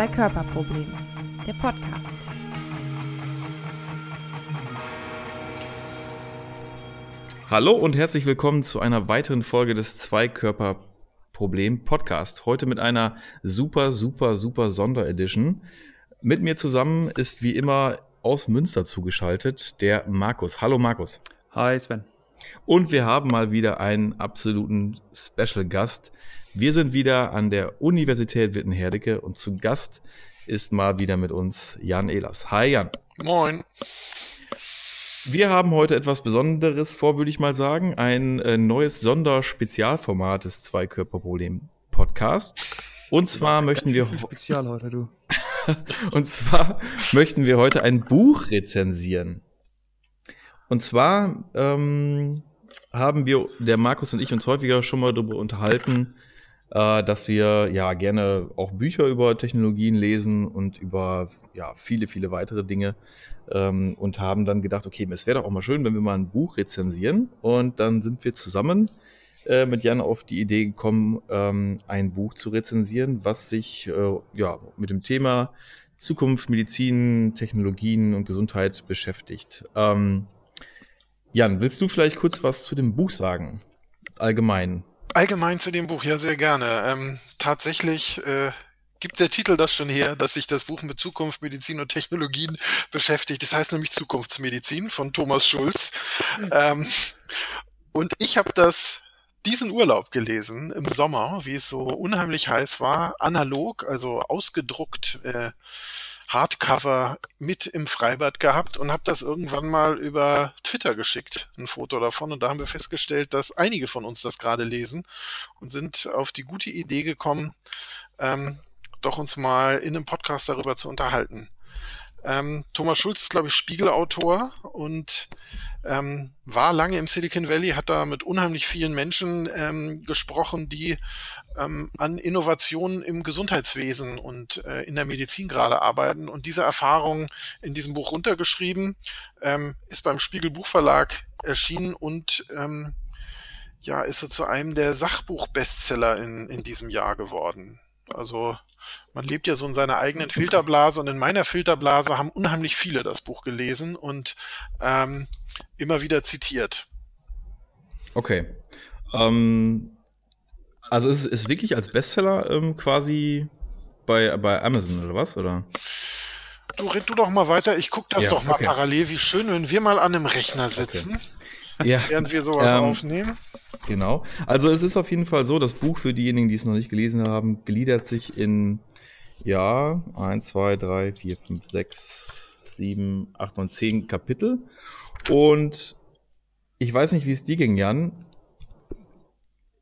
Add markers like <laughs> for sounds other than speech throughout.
Zwei-Körper-Problem, der Podcast. Hallo und herzlich willkommen zu einer weiteren Folge des Zwei-Körper-Problem Podcast. Heute mit einer super, super, super Sonderedition. Mit mir zusammen ist wie immer aus Münster zugeschaltet der Markus. Hallo Markus. Hi Sven. Und wir haben mal wieder einen absoluten Special Gast. Wir sind wieder an der Universität Wittenherdecke und zu Gast ist mal wieder mit uns Jan Ehlers. Hi Jan. Moin. Wir haben heute etwas Besonderes vor, würde ich mal sagen. Ein äh, neues Sonderspezialformat des Zweikörperproblem Podcast. Und zwar möchten wir <laughs> Spezial heute, du. <laughs> und zwar möchten wir heute ein Buch rezensieren. Und zwar ähm, haben wir, der Markus und ich, uns häufiger schon mal darüber unterhalten, äh, dass wir ja gerne auch Bücher über Technologien lesen und über ja viele, viele weitere Dinge ähm, und haben dann gedacht, okay, es wäre doch auch mal schön, wenn wir mal ein Buch rezensieren. Und dann sind wir zusammen äh, mit Jan auf die Idee gekommen, ähm, ein Buch zu rezensieren, was sich äh, ja mit dem Thema Zukunft, Medizin, Technologien und Gesundheit beschäftigt. Ähm, Jan, willst du vielleicht kurz was zu dem Buch sagen? Allgemein. Allgemein zu dem Buch, ja, sehr gerne. Ähm, tatsächlich äh, gibt der Titel das schon her, dass sich das Buch mit Zukunft, Medizin und Technologien beschäftigt. Das heißt nämlich Zukunftsmedizin von Thomas Schulz. Ähm, und ich habe das diesen Urlaub gelesen im Sommer, wie es so unheimlich heiß war, analog, also ausgedruckt. Äh, Hardcover mit im Freibad gehabt und habe das irgendwann mal über Twitter geschickt, ein Foto davon. Und da haben wir festgestellt, dass einige von uns das gerade lesen und sind auf die gute Idee gekommen, ähm, doch uns mal in einem Podcast darüber zu unterhalten. Ähm, Thomas Schulz ist, glaube ich, Spiegelautor und ähm, war lange im Silicon Valley, hat da mit unheimlich vielen Menschen ähm, gesprochen, die ähm, an Innovationen im Gesundheitswesen und äh, in der Medizin gerade arbeiten. Und diese Erfahrung in diesem Buch runtergeschrieben, ähm, ist beim Spiegel Buchverlag erschienen und ähm, ja, ist so zu einem der Sachbuch-Bestseller in, in diesem Jahr geworden. Also man lebt ja so in seiner eigenen Filterblase und in meiner Filterblase haben unheimlich viele das Buch gelesen und ähm, immer wieder zitiert. Okay. Ähm, also ist es wirklich als Bestseller ähm, quasi bei, bei Amazon oder was? Oder? Du red du doch mal weiter, ich gucke das ja, doch mal okay. parallel. Wie schön, wenn wir mal an einem Rechner sitzen. Okay. <laughs> Ja. Während wir sowas ähm, aufnehmen. Genau. Also es ist auf jeden Fall so, das Buch für diejenigen, die es noch nicht gelesen haben, gliedert sich in ja, 1, 2, 3, 4, 5, 6, 7, 8, 9, 10 Kapitel. Und ich weiß nicht, wie es dir ging, Jan.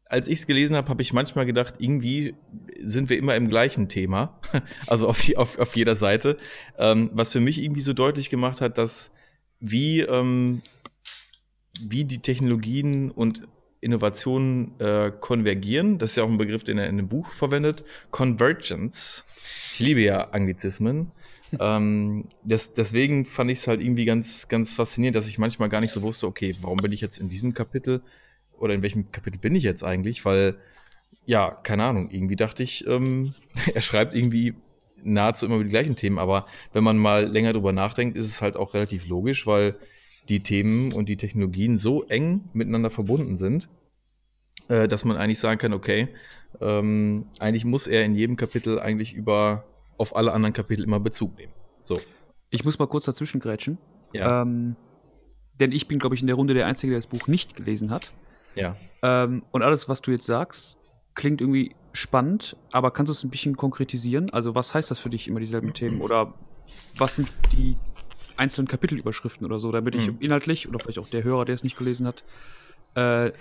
Als ich es gelesen habe, habe ich manchmal gedacht, irgendwie sind wir immer im gleichen Thema, <laughs> also auf, auf, auf jeder Seite, ähm, was für mich irgendwie so deutlich gemacht hat, dass wie, ähm, wie die Technologien und Innovationen äh, konvergieren. Das ist ja auch ein Begriff, den er in dem Buch verwendet. Convergence. Ich liebe ja Anglizismen. <laughs> ähm, das, deswegen fand ich es halt irgendwie ganz, ganz faszinierend, dass ich manchmal gar nicht so wusste, okay, warum bin ich jetzt in diesem Kapitel oder in welchem Kapitel bin ich jetzt eigentlich? Weil, ja, keine Ahnung, irgendwie dachte ich, ähm, <laughs> er schreibt irgendwie nahezu immer über die gleichen Themen, aber wenn man mal länger drüber nachdenkt, ist es halt auch relativ logisch, weil die Themen und die Technologien so eng miteinander verbunden sind, äh, dass man eigentlich sagen kann, okay, ähm, eigentlich muss er in jedem Kapitel eigentlich über auf alle anderen Kapitel immer Bezug nehmen. So. Ich muss mal kurz dazwischen grätschen. Ja. Ähm, denn ich bin, glaube ich, in der Runde der Einzige, der das Buch nicht gelesen hat. Ja. Ähm, und alles, was du jetzt sagst, klingt irgendwie spannend, aber kannst du es ein bisschen konkretisieren? Also, was heißt das für dich, immer dieselben Themen? Oder was sind die einzelnen Kapitelüberschriften oder so, damit ich mhm. inhaltlich oder vielleicht auch der Hörer, der es nicht gelesen hat, äh,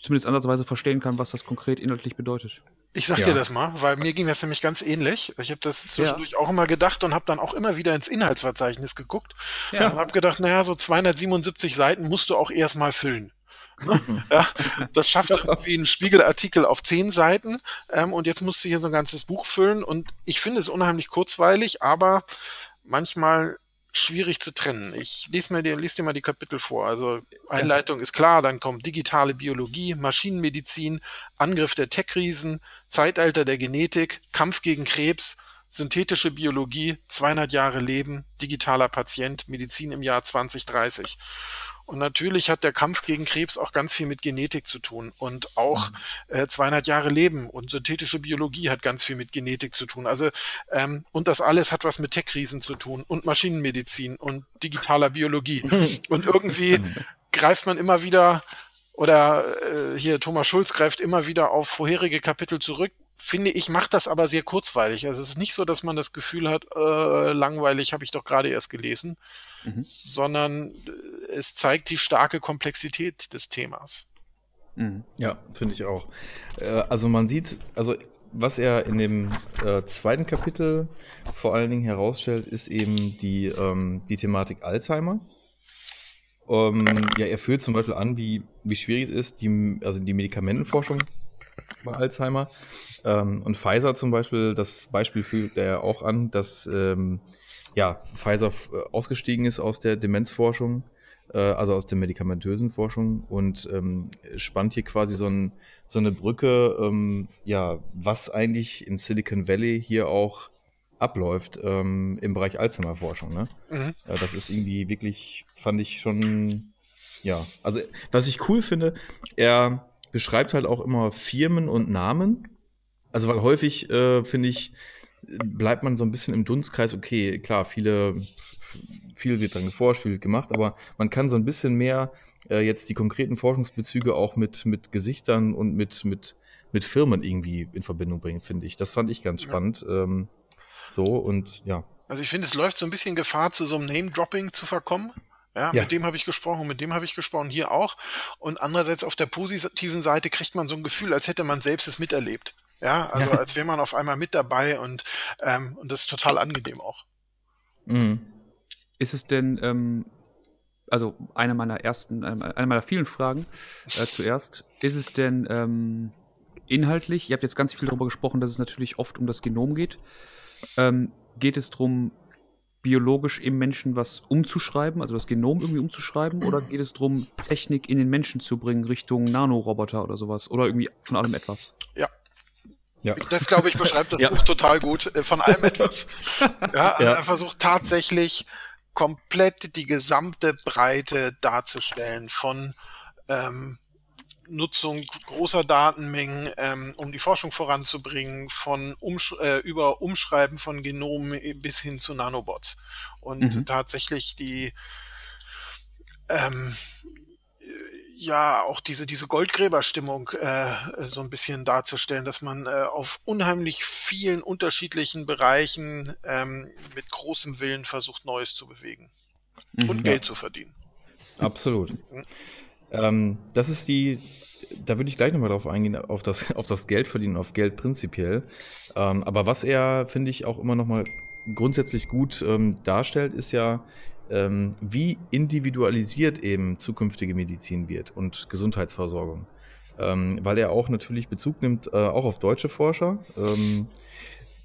zumindest ansatzweise verstehen kann, was das konkret inhaltlich bedeutet. Ich sag ja. dir das mal, weil mir ging das nämlich ganz ähnlich. Ich habe das zwischendurch ja. auch immer gedacht und habe dann auch immer wieder ins Inhaltsverzeichnis geguckt ja. und habe gedacht, naja, so 277 Seiten musst du auch erstmal füllen. Ne? <laughs> ja, das schafft irgendwie einen Spiegelartikel auf zehn Seiten ähm, und jetzt musst du hier so ein ganzes Buch füllen und ich finde es unheimlich kurzweilig, aber manchmal schwierig zu trennen. Ich lese mir dir, lese dir mal die Kapitel vor. Also Einleitung ist klar, dann kommt digitale Biologie, Maschinenmedizin, Angriff der Tech-Riesen, Zeitalter der Genetik, Kampf gegen Krebs, synthetische Biologie, 200 Jahre Leben, digitaler Patient, Medizin im Jahr 2030. Und natürlich hat der Kampf gegen Krebs auch ganz viel mit Genetik zu tun und auch äh, 200 Jahre Leben und synthetische Biologie hat ganz viel mit Genetik zu tun. Also ähm, und das alles hat was mit Tech-Riesen zu tun und Maschinenmedizin und digitaler Biologie. <laughs> und irgendwie greift man immer wieder oder äh, hier Thomas Schulz greift immer wieder auf vorherige Kapitel zurück, finde ich, macht das aber sehr kurzweilig. Also es ist nicht so, dass man das Gefühl hat, äh, langweilig habe ich doch gerade erst gelesen, mhm. sondern äh, es zeigt die starke Komplexität des Themas. Mhm. Ja, finde ich auch. Äh, also man sieht, also was er in dem äh, zweiten Kapitel vor allen Dingen herausstellt, ist eben die, ähm, die Thematik Alzheimer. Ähm, ja, er führt zum Beispiel an, wie, wie schwierig es ist, die, also die Medikamentenforschung bei Alzheimer. Ähm, und Pfizer zum Beispiel, das Beispiel führt er auch an, dass ähm, ja, Pfizer äh, ausgestiegen ist aus der Demenzforschung, äh, also aus der medikamentösen Forschung und ähm, spannt hier quasi so, ein, so eine Brücke, ähm, ja, was eigentlich im Silicon Valley hier auch abläuft ähm, im Bereich Alzheimer-Forschung. Ne? Mhm. Äh, das ist irgendwie wirklich, fand ich schon, ja, also was ich cool finde, er beschreibt halt auch immer Firmen und Namen. Also weil häufig, äh, finde ich, bleibt man so ein bisschen im Dunstkreis, okay, klar, viele, viel wird dran geforscht, viel wird gemacht, aber man kann so ein bisschen mehr äh, jetzt die konkreten Forschungsbezüge auch mit, mit Gesichtern und mit, mit, mit Firmen irgendwie in Verbindung bringen, finde ich. Das fand ich ganz ja. spannend. Ähm, so und ja. Also ich finde, es läuft so ein bisschen Gefahr, zu so einem Name-Dropping zu verkommen. Ja, ja, mit dem habe ich gesprochen, mit dem habe ich gesprochen, hier auch. Und andererseits auf der positiven Seite kriegt man so ein Gefühl, als hätte man selbst es miterlebt. Ja, also ja. als wäre man auf einmal mit dabei und, ähm, und das ist total angenehm auch. Mhm. Ist es denn, ähm, also eine meiner ersten, eine meiner vielen Fragen äh, zuerst, ist es denn ähm, inhaltlich, ihr habt jetzt ganz viel darüber gesprochen, dass es natürlich oft um das Genom geht. Ähm, geht es darum, biologisch im Menschen was umzuschreiben, also das Genom irgendwie umzuschreiben, oder geht es darum, Technik in den Menschen zu bringen, Richtung Nanoroboter oder sowas? Oder irgendwie von allem etwas? Ja. Ja. Das, glaube ich, beschreibt das ja. Buch total gut. Äh, von allem etwas. <laughs> Ja, also ja. er versucht tatsächlich komplett die gesamte Breite darzustellen von ähm, Nutzung großer Datenmengen, ähm, um die Forschung voranzubringen, von Umsch äh, über Umschreiben von Genomen bis hin zu Nanobots. Und mhm. tatsächlich die ähm, ja auch diese diese Goldgräberstimmung äh, so ein bisschen darzustellen, dass man äh, auf unheimlich vielen unterschiedlichen Bereichen ähm, mit großem Willen versucht Neues zu bewegen mhm, und Geld zu verdienen. Absolut. Ähm, das ist die, da würde ich gleich nochmal drauf eingehen, auf das, <laughs> auf das Geld verdienen, auf Geld prinzipiell. Ähm, aber was er, finde ich, auch immer nochmal grundsätzlich gut ähm, darstellt, ist ja, ähm, wie individualisiert eben zukünftige Medizin wird und Gesundheitsversorgung. Ähm, weil er auch natürlich Bezug nimmt, äh, auch auf deutsche Forscher.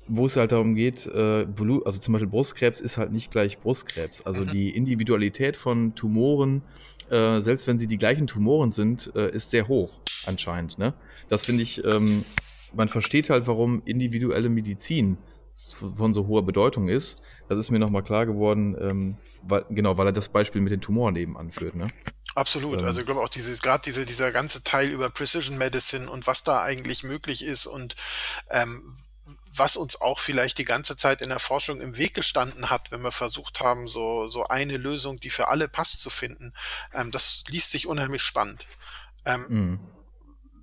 Wo es halt darum geht, äh, also zum Beispiel Brustkrebs ist halt nicht gleich Brustkrebs. Also die Individualität von Tumoren, äh, selbst wenn sie die gleichen Tumoren sind, äh, ist sehr hoch anscheinend. Ne? Das finde ich, ähm, man versteht halt, warum individuelle Medizin von so hoher Bedeutung ist. Das ist mir nochmal klar geworden, ähm, weil, genau, weil er das Beispiel mit den Tumoren eben anführt. Ne? Absolut. Ähm. Also ich glaube auch diese, gerade diese, dieser ganze Teil über Precision Medicine und was da eigentlich möglich ist und ähm, was uns auch vielleicht die ganze Zeit in der Forschung im Weg gestanden hat, wenn wir versucht haben, so, so eine Lösung, die für alle passt, zu finden. Ähm, das liest sich unheimlich spannend. Ähm, mhm.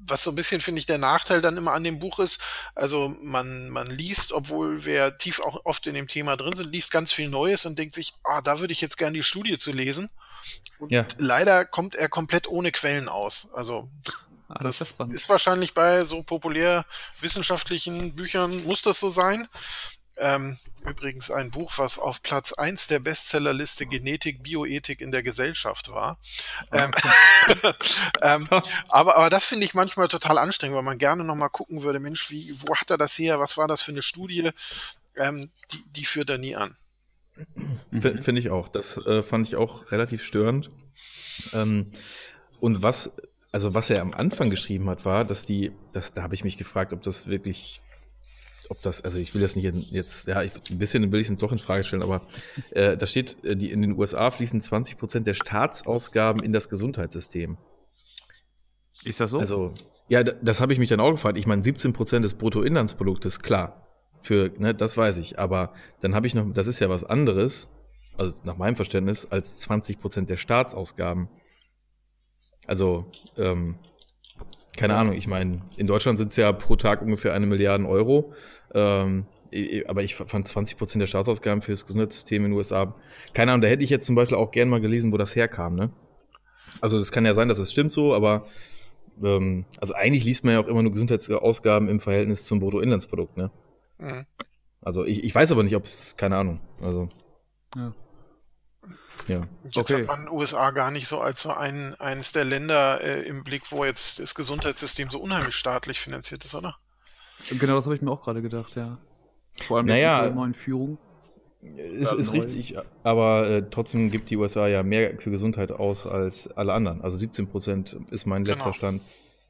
Was so ein bisschen, finde ich, der Nachteil dann immer an dem Buch ist, also man, man liest, obwohl wir tief auch oft in dem Thema drin sind, liest ganz viel Neues und denkt sich, ah, da würde ich jetzt gerne die Studie zu lesen. Und ja. leider kommt er komplett ohne Quellen aus. Also Ah, das, das ist, ist wahrscheinlich bei so populär wissenschaftlichen Büchern, muss das so sein. Ähm, übrigens ein Buch, was auf Platz eins der Bestsellerliste Genetik, Bioethik in der Gesellschaft war. Ähm, <laughs> ähm, aber, aber das finde ich manchmal total anstrengend, weil man gerne nochmal gucken würde, Mensch, wie, wo hat er das her? Was war das für eine Studie? Ähm, die, die führt er nie an. Finde ich auch. Das äh, fand ich auch relativ störend. Ähm, und was also was er am Anfang geschrieben hat, war, dass die, das, da habe ich mich gefragt, ob das wirklich, ob das, also ich will das nicht in- jetzt, ja, ich, ein bisschen will ich es doch in Frage stellen, aber äh, da steht, äh, die, in den USA fließen 20 Prozent der Staatsausgaben in das Gesundheitssystem. Ist das so? Also, ja, das habe ich mich dann auch gefragt. Ich meine, 17 Prozent des Bruttoinlandsproduktes, klar. Für, ne, das weiß ich. Aber dann habe ich noch, das ist ja was anderes, also nach meinem Verständnis, als 20 Prozent der Staatsausgaben. Also, ähm, keine Ahnung, ich meine, in Deutschland sind es ja pro Tag ungefähr eine Milliarde Euro. Ähm, aber ich fand 20 Prozent der Staatsausgaben für das Gesundheitssystem in den USA. Keine Ahnung, da hätte ich jetzt zum Beispiel auch gern mal gelesen, wo das herkam, ne? Also, das kann ja sein, dass es stimmt so, aber ähm, also eigentlich liest man ja auch immer nur Gesundheitsausgaben im Verhältnis zum Bruttoinlandsprodukt, ne? Mhm. Also ich, ich weiß aber nicht, ob es, keine Ahnung. Also, Ja. Ja. Jetzt Okay. hat man USA gar nicht so als so ein, eines der Länder äh, im Blick, wo jetzt das Gesundheitssystem so unheimlich staatlich finanziert ist, oder? Genau, das habe ich mir auch gerade gedacht, ja. Vor allem Naja. mit der neuen Führung. Ist, ist richtig, aber äh, trotzdem gibt die USA ja mehr für Gesundheit aus als alle anderen. Also 17 Prozent ist mein letzter Genau. Stand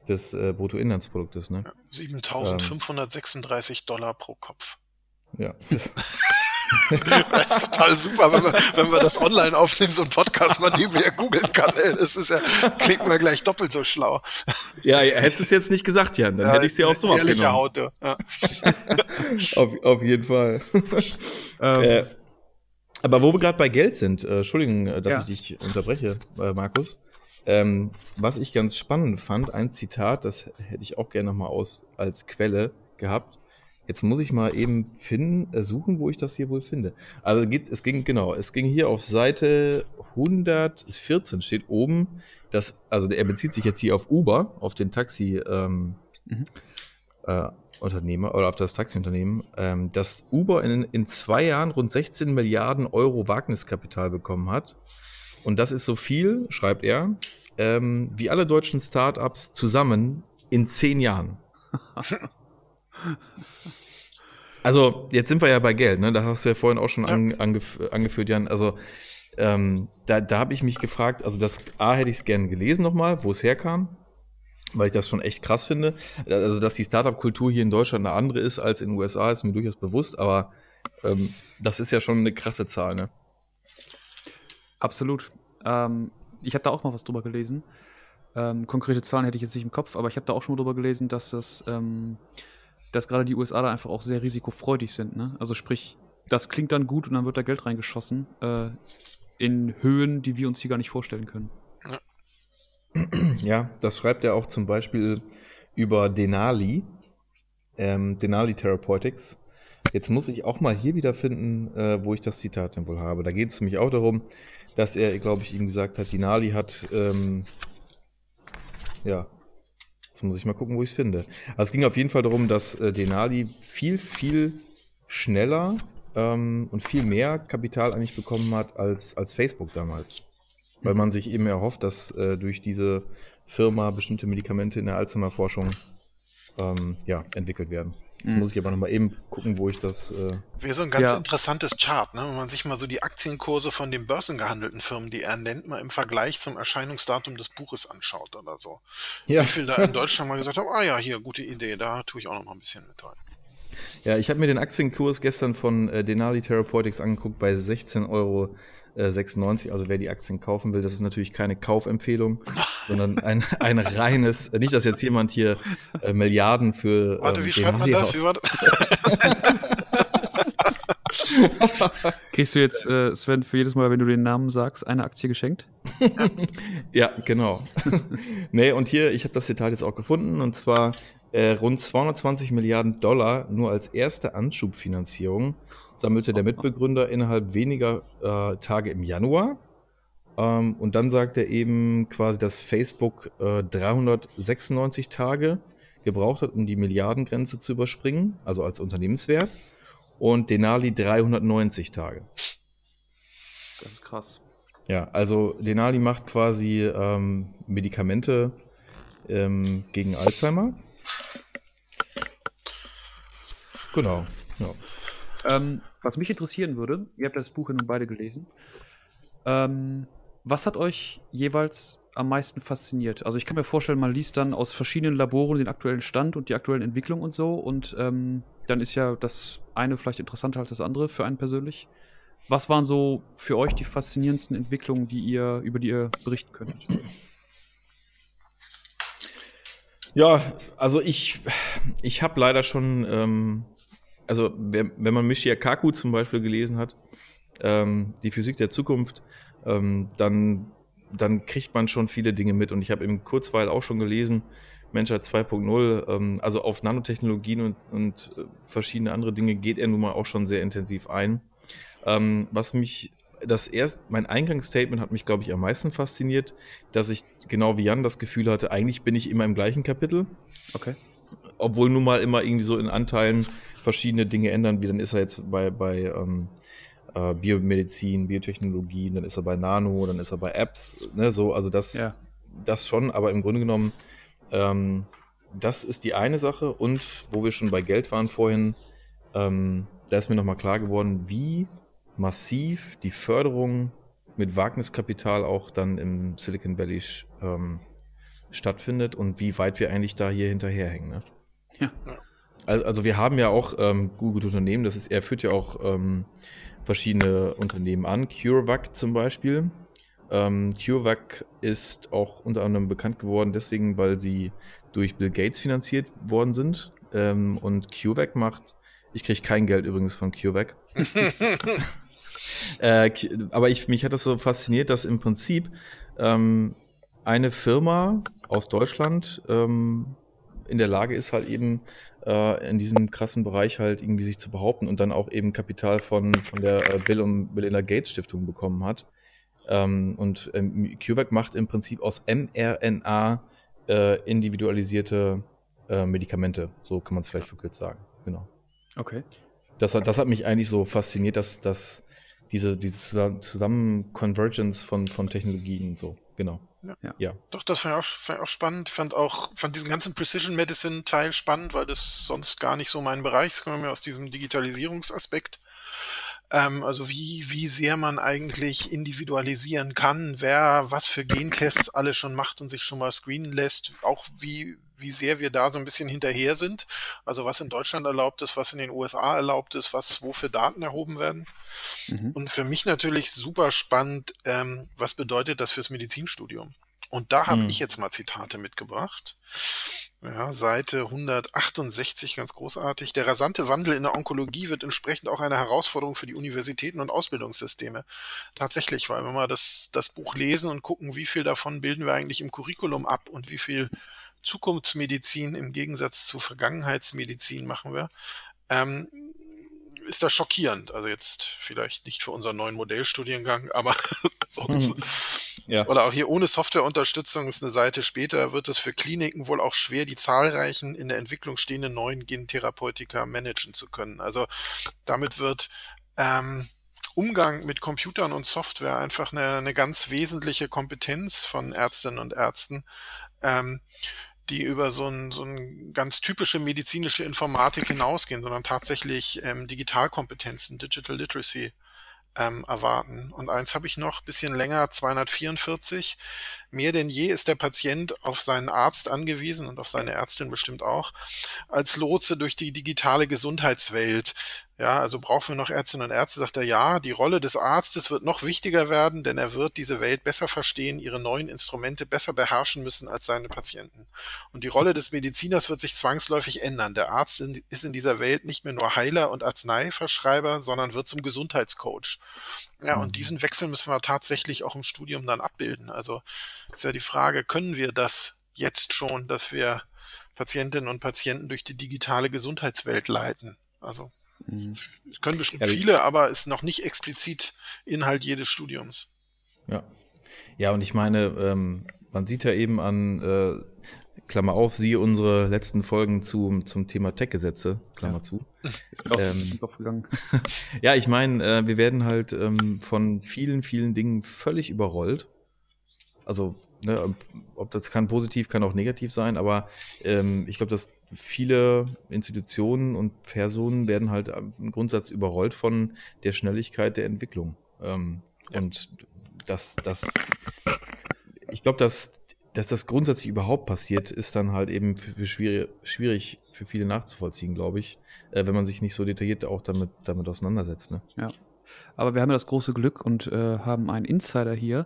des äh, Bruttoinlandsproduktes, ne? 7.536 Dollar pro Kopf. Ja. <laughs> <laughs> Das ist total super, wenn man, wenn man das online aufnimmt, so ein Podcast, man nebenher googeln kann. Ey, das ist ja, klingt mir gleich doppelt so schlau. ja, hättest du es jetzt nicht gesagt, Jan, dann Ja, hätte ich es ja auch so Ehrliche abgenommen. Haute. Ja. <laughs> Auf, auf jeden Fall. <laughs> Ähm, Äh, aber wo wir gerade bei Geld sind, äh, Entschuldigung, äh, dass Ja. ich dich unterbreche, äh, Markus. Ähm, was ich ganz spannend fand, ein Zitat, das hätte ich auch gerne nochmal aus als Quelle gehabt. Jetzt muss ich mal eben finden, äh, suchen, wo ich das hier wohl finde. Also geht, es ging genau, es ging hier auf Seite 114 steht oben, dass also er bezieht sich jetzt hier auf Uber, auf den Taxi ähm, Mhm. äh, Unternehmer oder auf das Taxiunternehmen, ähm, dass Uber in, in zwei Jahren rund 16 Milliarden Euro Wagniskapital bekommen hat. Und das ist so viel, schreibt er, ähm, wie alle deutschen Startups zusammen in zehn Jahren. <laughs> Also, jetzt sind wir ja bei Geld, ne? Da hast du ja vorhin auch schon Ja. an, angef angeführt, Jan. Also, ähm, da, da habe ich mich gefragt, also das A hätte ich es gerne gelesen nochmal, wo es herkam, weil ich das schon echt krass finde. Also, dass die Startup-Kultur hier in Deutschland eine andere ist als in den USA, ist mir durchaus bewusst, aber ähm, das ist ja schon eine krasse Zahl, ne? Absolut. Ähm, ich habe da auch mal was drüber gelesen. Ähm, konkrete Zahlen hätte ich jetzt nicht im Kopf, aber ich habe da auch schon mal drüber gelesen, dass das, ähm, dass gerade die USA da einfach auch sehr risikofreudig sind. Ne? Also sprich, das klingt dann gut und dann wird da Geld reingeschossen äh, in Höhen, die wir uns hier gar nicht vorstellen können. Ja, das schreibt er auch zum Beispiel über Denali, ähm, Denali Therapeutics. Jetzt muss ich auch mal hier wieder finden, äh, wo ich das Zitat denn wohl habe. Da geht es nämlich auch darum, dass er, glaube ich, ihm gesagt hat, Denali hat, ähm, ja, jetzt muss ich mal gucken, wo ich es finde. Also es ging auf jeden Fall darum, dass äh, Denali viel, viel schneller ähm, und viel mehr Kapital eigentlich bekommen hat als, als Facebook damals. Weil man sich eben erhofft, dass äh, durch diese Firma bestimmte Medikamente in der Alzheimer-Forschung ähm, ja, entwickelt werden. Jetzt Mhm. muss ich aber nochmal eben gucken, wo ich das. Äh, Wäre so ein ganz Ja. interessantes Chart, ne? wenn man sich mal so die Aktienkurse von den börsengehandelten Firmen, die er nennt, mal im Vergleich zum Erscheinungsdatum des Buches anschaut oder so. ja. Wie viel da in <laughs> Deutschland mal gesagt haben, ah ja, hier, gute Idee, da tue ich auch noch mal ein bisschen mit rein. ja, ich habe mir den Aktienkurs gestern von äh, Denali Therapeutics angeguckt bei 16,96 Euro. Also wer die Aktien kaufen will, das ist natürlich keine Kaufempfehlung, <laughs> sondern ein, ein reines, äh, nicht, dass jetzt jemand hier äh, Milliarden für. Warte, ähm, wie schreibt man das? Wie war das? <laughs> Kriegst du jetzt, äh, Sven, für jedes Mal, wenn du den Namen sagst, eine Aktie geschenkt? <laughs> Ja, genau. nee, und hier, ich habe das Zitat jetzt auch gefunden, und zwar äh, rund 220 Milliarden Dollar nur als erste Anschubfinanzierung sammelte der Mitbegründer innerhalb weniger äh, Tage im Januar. Ähm, und dann sagt er eben quasi, dass Facebook äh, 396 Tage gebraucht hat, um die Milliardengrenze zu überspringen, also als Unternehmenswert. Und Denali 390 Tage. Das ist krass. Ja, also Denali macht quasi ähm, Medikamente ähm, gegen Alzheimer. Genau. Ja. Ähm, was mich interessieren würde, ihr habt das Buch ja nun beide gelesen. Ähm, was hat euch jeweils am meisten fasziniert? Also ich kann mir vorstellen, man liest dann aus verschiedenen Laboren den aktuellen Stand und die aktuellen Entwicklungen und so und ähm, dann ist ja das eine vielleicht interessanter als das andere für einen persönlich. Was waren so für euch die faszinierendsten Entwicklungen, die ihr, über die ihr berichten könntet? Ja, also ich, ich habe leider schon, ähm, also wenn, man Michia Kaku zum Beispiel gelesen hat, ähm, die Physik der Zukunft, ähm, dann, dann kriegt man schon viele Dinge mit. Und ich habe im Kurzweil auch schon gelesen, Menschheit 2.0, ähm, also auf Nanotechnologien und, und äh, verschiedene andere Dinge geht er nun mal auch schon sehr intensiv ein. Ähm, was mich das erst, mein Eingangsstatement hat mich, glaube ich, am meisten fasziniert, dass ich genau wie Jan das Gefühl hatte, eigentlich bin ich immer im gleichen Kapitel. Okay. Obwohl nun mal immer irgendwie so in Anteilen verschiedene Dinge ändern, wie dann ist er jetzt bei, bei ähm, äh, Biomedizin, Biotechnologie, dann ist er bei Nano, dann ist er bei Apps, ne, so, also das, Ja. das schon, aber im Grunde genommen, ähm, das ist die eine Sache und wo wir schon bei Geld waren vorhin, ähm, da ist mir nochmal klar geworden, wie massiv die Förderung mit Wagniskapital auch dann im Silicon Valley ähm, stattfindet und wie weit wir eigentlich da hier hinterherhängen. Ne? Ja. Also, also wir haben ja auch ähm, gute Unternehmen, das ist, er führt ja auch ähm, verschiedene Unternehmen an, CureVac zum Beispiel. Ähm, CureVac ist auch unter anderem bekannt geworden, deswegen, weil sie durch Bill Gates finanziert worden sind. Ähm, und CureVac macht, ich kriege kein Geld übrigens von CureVac. <laughs> äh, aber ich, mich hat das so fasziniert, dass im Prinzip ähm, eine Firma aus Deutschland ähm, in der Lage ist, halt eben äh, in diesem krassen Bereich halt irgendwie sich zu behaupten und dann auch eben Kapital von, von der äh, Bill und Melinda Gates Stiftung bekommen hat. Ähm, und ähm, CureVac macht im Prinzip aus mRNA äh, individualisierte äh, Medikamente. So kann man es vielleicht verkürzt sagen. Genau. Okay. Das hat, das hat mich eigentlich so fasziniert, dass, dass diese, diese Zusammen- Zusammen-Convergence von, von Technologien und so. Genau. Ja. ja. Doch, das fand ich auch, fand ich auch spannend. Ich fand auch, fand diesen ganzen Precision Medicine Teil spannend, weil das sonst gar nicht so mein Bereich ist. Kommt mir aus diesem Digitalisierungsaspekt. Ähm, also wie, wie sehr man eigentlich individualisieren kann, wer was für Gentests alle schon macht und sich schon mal screenen lässt. Auch wie, wie sehr wir da so ein bisschen hinterher sind. Also was in Deutschland erlaubt ist, was in den USA erlaubt ist, was wo für Daten erhoben werden. Mhm. Und für mich natürlich super spannend, ähm, was bedeutet das fürs Medizinstudium? Und da habe Hm. ich jetzt mal Zitate mitgebracht. Ja, Seite 168, ganz großartig. Der rasante Wandel in der Onkologie wird entsprechend auch eine Herausforderung für die Universitäten und Ausbildungssysteme. Tatsächlich, weil wir das, das Buch lesen und gucken, wie viel davon bilden wir eigentlich im Curriculum ab und wie viel Zukunftsmedizin im Gegensatz zu Vergangenheitsmedizin machen wir, ähm, ist das schockierend. Also jetzt vielleicht nicht für unseren neuen Modellstudiengang, aber <laughs> sonst. Ja. Oder auch hier ohne Softwareunterstützung ist eine Seite später, wird es für Kliniken wohl auch schwer, die zahlreichen in der Entwicklung stehenden neuen Gentherapeutika managen zu können. Also damit wird ähm, Umgang mit Computern und Software einfach eine, eine ganz wesentliche Kompetenz von Ärztinnen und Ärzten, ähm, die über so ein, so ein ganz typische medizinische Informatik hinausgehen, sondern tatsächlich ähm, Digitalkompetenzen, Digital Literacy ähm, erwarten. Und eins habe ich noch, bisschen länger, 244. Mehr denn je ist der Patient auf seinen Arzt angewiesen und auf seine Ärztin bestimmt auch, als Lotse durch die digitale Gesundheitswelt. Ja, also brauchen wir noch Ärztinnen und Ärzte, sagt er, ja, die Rolle des Arztes wird noch wichtiger werden, denn er wird diese Welt besser verstehen, ihre neuen Instrumente besser beherrschen müssen als seine Patienten. Und die Rolle des Mediziners wird sich zwangsläufig ändern. Der Arzt ist in dieser Welt nicht mehr nur Heiler und Arzneiverschreiber, sondern wird zum Gesundheitscoach. Ja, Mhm. und diesen Wechsel müssen wir tatsächlich auch im Studium dann abbilden. Also ist ja die Frage, können wir das jetzt schon, dass wir Patientinnen und Patienten durch die digitale Gesundheitswelt leiten? Also Mhm. es können bestimmt Ja, viele, aber ist noch nicht explizit Inhalt jedes Studiums. Ja. Ja, und ich meine, ähm, man sieht ja eben an, äh, Klammer auf, siehe unsere letzten Folgen zum, zum Thema Tech-Gesetze, Klammer Ja. zu. <laughs> Ist mir auch Ähm, durch den Kopf gegangen. <laughs> Ja, ich meine, äh, wir werden halt ähm, von vielen, vielen Dingen völlig überrollt. Also, ne, ob das kann positiv, kann auch negativ sein, aber ähm, ich glaube, dass viele Institutionen und Personen werden halt im Grundsatz überrollt von der Schnelligkeit der Entwicklung. Ähm, Ja. Und das, das, ich glaube, dass dass das grundsätzlich überhaupt passiert, ist dann halt eben für, für schwierig, schwierig für viele nachzuvollziehen, glaube ich, äh, wenn man sich nicht so detailliert auch damit, damit auseinandersetzt. Ne? Ja. Aber wir haben ja das große Glück und äh, haben einen Insider hier.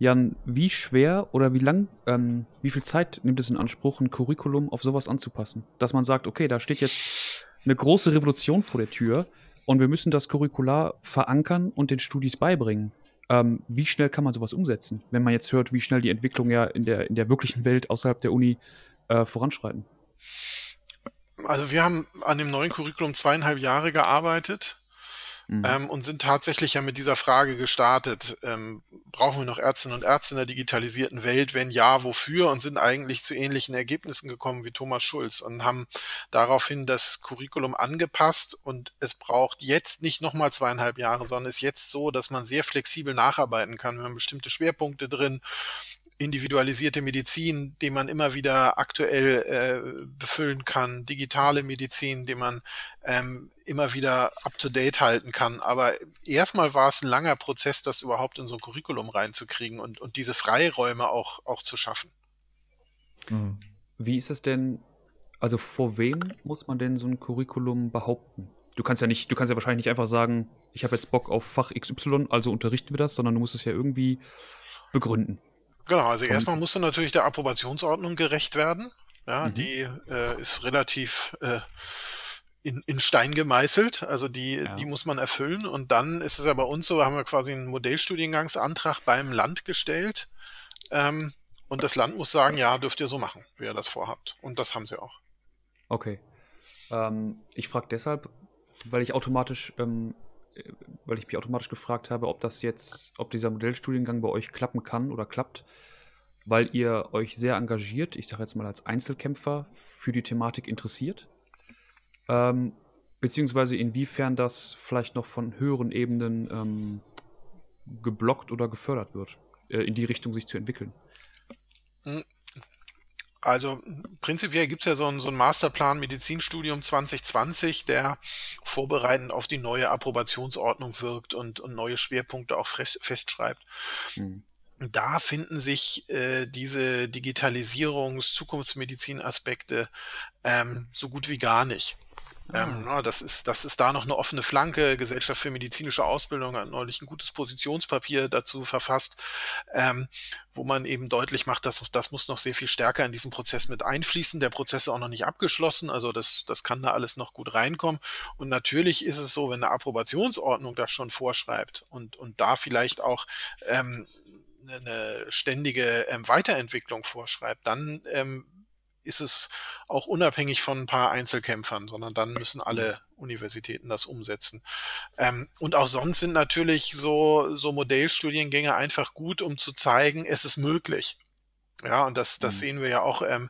Jan, wie schwer oder wie lang, ähm, wie viel Zeit nimmt es in Anspruch, ein Curriculum auf sowas anzupassen? Dass man sagt, okay, da steht jetzt eine große Revolution vor der Tür und wir müssen das Curricular verankern und den Studis beibringen. Ähm, wie schnell kann man sowas umsetzen, wenn man jetzt hört, wie schnell die Entwicklung ja in der, in der wirklichen Welt außerhalb der Uni äh, voranschreiten? Also wir haben an dem neuen Curriculum zweieinhalb Jahre gearbeitet Mhm. Ähm, und sind tatsächlich ja mit dieser Frage gestartet. Ähm, brauchen wir noch Ärztinnen und Ärzte in der digitalisierten Welt? Wenn ja, wofür? Und sind eigentlich zu ähnlichen Ergebnissen gekommen wie Thomas Schulz und haben daraufhin das Curriculum angepasst. Und es braucht jetzt nicht nochmal zweieinhalb Jahre, sondern ist jetzt so, dass man sehr flexibel nacharbeiten kann. Wir haben bestimmte Schwerpunkte drin individualisierte Medizin, die man immer wieder aktuell äh, befüllen kann, digitale Medizin, die man ähm, immer wieder up-to-date halten kann. Aber erstmal war es ein langer Prozess, das überhaupt in so ein Curriculum reinzukriegen und, und diese Freiräume auch, auch zu schaffen. Mhm. Wie ist es denn, also vor wem muss man denn so ein Curriculum behaupten? Du kannst ja nicht, du kannst ja wahrscheinlich nicht einfach sagen, ich habe jetzt Bock auf Fach XY, also unterrichten wir das, sondern du musst es ja irgendwie begründen. Genau, also erstmal musst du natürlich der Approbationsordnung gerecht werden. Ja, mhm. die äh, ist relativ äh, in, in Stein gemeißelt, also die, ja. die muss man erfüllen. Und dann ist es ja bei uns so, haben wir quasi einen Modellstudiengangsantrag beim Land gestellt. Ähm, und das Land muss sagen, ja, dürft ihr so machen, wie ihr das vorhabt. Und das haben sie auch. Okay. Ähm, ich frage deshalb, weil ich automatisch ähm, weil ich mich automatisch gefragt habe, ob das jetzt, ob dieser Modellstudiengang bei euch klappen kann oder klappt, weil ihr euch sehr engagiert, ich sage jetzt mal als Einzelkämpfer, für die Thematik interessiert. Ähm, beziehungsweise inwiefern das vielleicht noch von höheren Ebenen ähm, geblockt oder gefördert wird, äh, in die Richtung sich zu entwickeln. Also prinzipiell gibt es ja so einen, so einen Masterplan Medizinstudium 2020, der vorbereitend auf die neue Approbationsordnung wirkt und, und neue Schwerpunkte auch festschreibt. Mhm. Da finden sich äh, diese Digitalisierungs-, Zukunftsmedizin-Aspekte ähm, so gut wie gar nicht. Ähm, das, ist, das ist da noch eine offene Flanke. Gesellschaft für medizinische Ausbildung hat neulich ein gutes Positionspapier dazu verfasst, ähm, wo man eben deutlich macht, dass das muss noch sehr viel stärker in diesen Prozess mit einfließen. Der Prozess ist auch noch nicht abgeschlossen, also das, das kann da alles noch gut reinkommen. Und natürlich ist es so, wenn eine Approbationsordnung das schon vorschreibt und, und da vielleicht auch ähm, eine ständige ähm, Weiterentwicklung vorschreibt, dann ähm, ist es auch unabhängig von ein paar Einzelkämpfern, sondern dann müssen alle mhm. Universitäten das umsetzen. Ähm, und auch sonst sind natürlich so, so Modellstudiengänge einfach gut, um zu zeigen, es ist möglich. Ja, und das, das mhm. sehen wir ja auch ähm,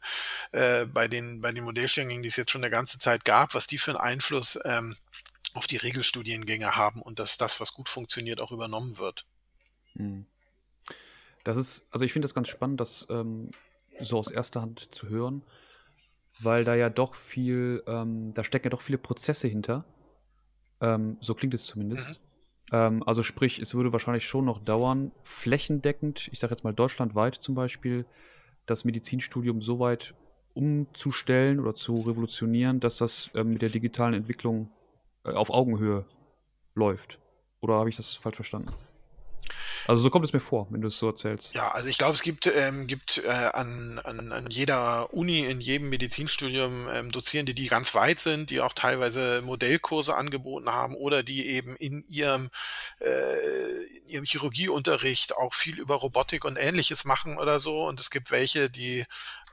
äh, bei den, bei den Modellstudiengängen, die es jetzt schon eine ganze Zeit gab, was die für einen Einfluss ähm, auf die Regelstudiengänge haben und dass das, was gut funktioniert, auch übernommen wird. Mhm. Das ist, also ich finde das ganz spannend, dass ähm, so aus erster Hand zu hören, weil da ja doch viel, ähm, da stecken ja doch viele Prozesse hinter. Ähm, so klingt es zumindest. Mhm. Ähm, also sprich, es würde wahrscheinlich schon noch dauern, flächendeckend, ich sage jetzt mal deutschlandweit zum Beispiel, das Medizinstudium so weit umzustellen oder zu revolutionieren, dass das ähm, mit der digitalen Entwicklung äh, auf Augenhöhe läuft. Oder habe ich das falsch verstanden? Also so kommt es mir vor, wenn du es so erzählst. Ja, also ich glaube, es gibt, ähm, gibt äh, an, an, an jeder Uni, in jedem Medizinstudium ähm, Dozierende, die ganz weit sind, die auch teilweise Modellkurse angeboten haben oder die eben in ihrem, äh, in ihrem Chirurgieunterricht auch viel über Robotik und ähnliches machen oder so. Und es gibt welche, die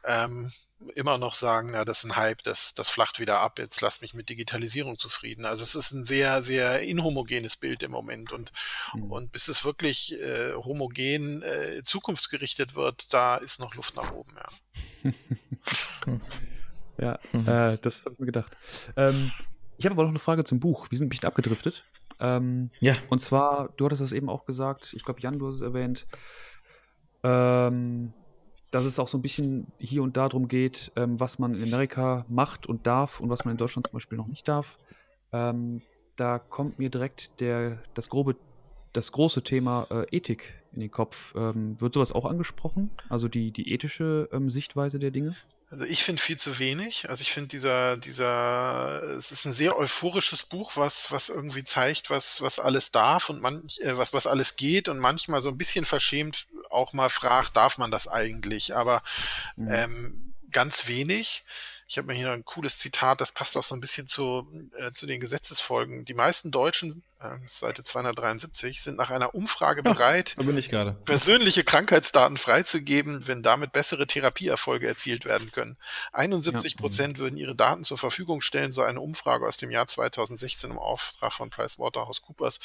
ähm, immer noch sagen, na, das ist ein Hype, das, das flacht wieder ab, jetzt lasst mich mit Digitalisierung zufrieden. Also es ist ein sehr, sehr inhomogenes Bild im Moment und, mhm. und bis es wirklich äh, homogen äh, zukunftsgerichtet wird, da ist noch Luft nach oben, ja. <laughs> ja, mhm. äh, das habe ich mir gedacht. Ähm, ich habe aber noch eine Frage zum Buch. Wir sind ein bisschen abgedriftet. Ähm, ja. Und zwar, du hattest das eben auch gesagt, ich glaube, Jan, du hast es erwähnt, ähm, dass es auch so ein bisschen hier und da darum geht, ähm, was man in Amerika macht und darf und was man in Deutschland zum Beispiel noch nicht darf. Ähm, da kommt mir direkt der, das grobe, das große Thema äh, Ethik in den Kopf. Ähm, wird sowas auch angesprochen? Also die, die ethische ähm, Sichtweise der Dinge? Also ich finde viel zu wenig. Also ich finde dieser, dieser, es ist ein sehr euphorisches Buch, was, was irgendwie zeigt, was, was alles darf und man, äh, was, was alles geht und manchmal so ein bisschen verschämt auch mal fragt, darf man das eigentlich? Aber mhm. ähm, ganz wenig. Ich habe mir hier noch ein cooles Zitat, das passt auch so ein bisschen zu, äh, zu den Gesetzesfolgen. Die meisten Deutschen Seite 273, sind nach einer Umfrage bereit, gerade. persönliche Krankheitsdaten freizugeben, wenn damit bessere Therapieerfolge erzielt werden können. 71 Prozent ja. würden ihre Daten zur Verfügung stellen, so eine Umfrage aus dem Jahr 2016 im Auftrag von PricewaterhouseCoopers.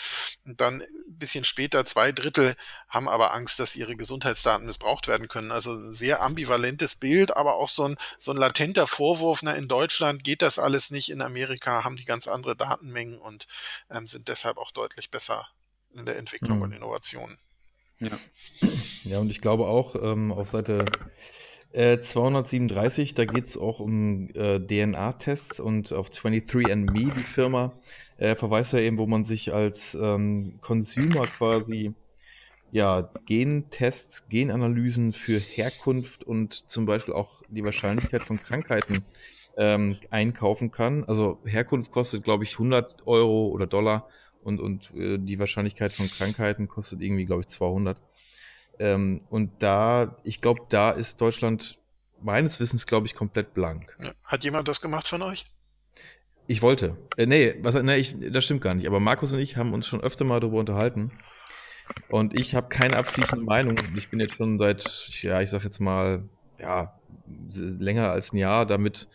Und dann ein bisschen später, zwei Drittel haben aber Angst, dass ihre Gesundheitsdaten missbraucht werden können. Also ein sehr ambivalentes Bild, aber auch so ein, so ein latenter Vorwurf, na, in Deutschland geht das alles nicht, in Amerika haben die ganz andere Datenmengen und ähm, sind deshalb deshalb auch deutlich besser in der Entwicklung mhm. und Innovation. Ja. ja, und ich glaube auch ähm, auf Seite äh, 237, da geht es auch um äh, DNA-Tests und auf 23andMe, die Firma, äh, verweist ja eben, wo man sich als ähm, Consumer quasi ja, Gentests, Genanalysen für Herkunft und zum Beispiel auch die Wahrscheinlichkeit von Krankheiten ähm, einkaufen kann. Also Herkunft kostet, glaube ich, 100 Euro oder Dollar und, und äh, die Wahrscheinlichkeit von Krankheiten kostet irgendwie, glaube ich, 200. Ähm, und da, ich glaube, da ist Deutschland meines Wissens, glaube ich, komplett blank. Hat jemand das gemacht von euch? Ich wollte. Äh, nee, was, nee ich, das stimmt gar nicht. Aber Markus und ich haben uns schon öfter mal darüber unterhalten. Und ich habe keine abschließende Meinung. Ich bin jetzt schon seit, ja, ich sag jetzt mal, ja, länger als ein Jahr damit,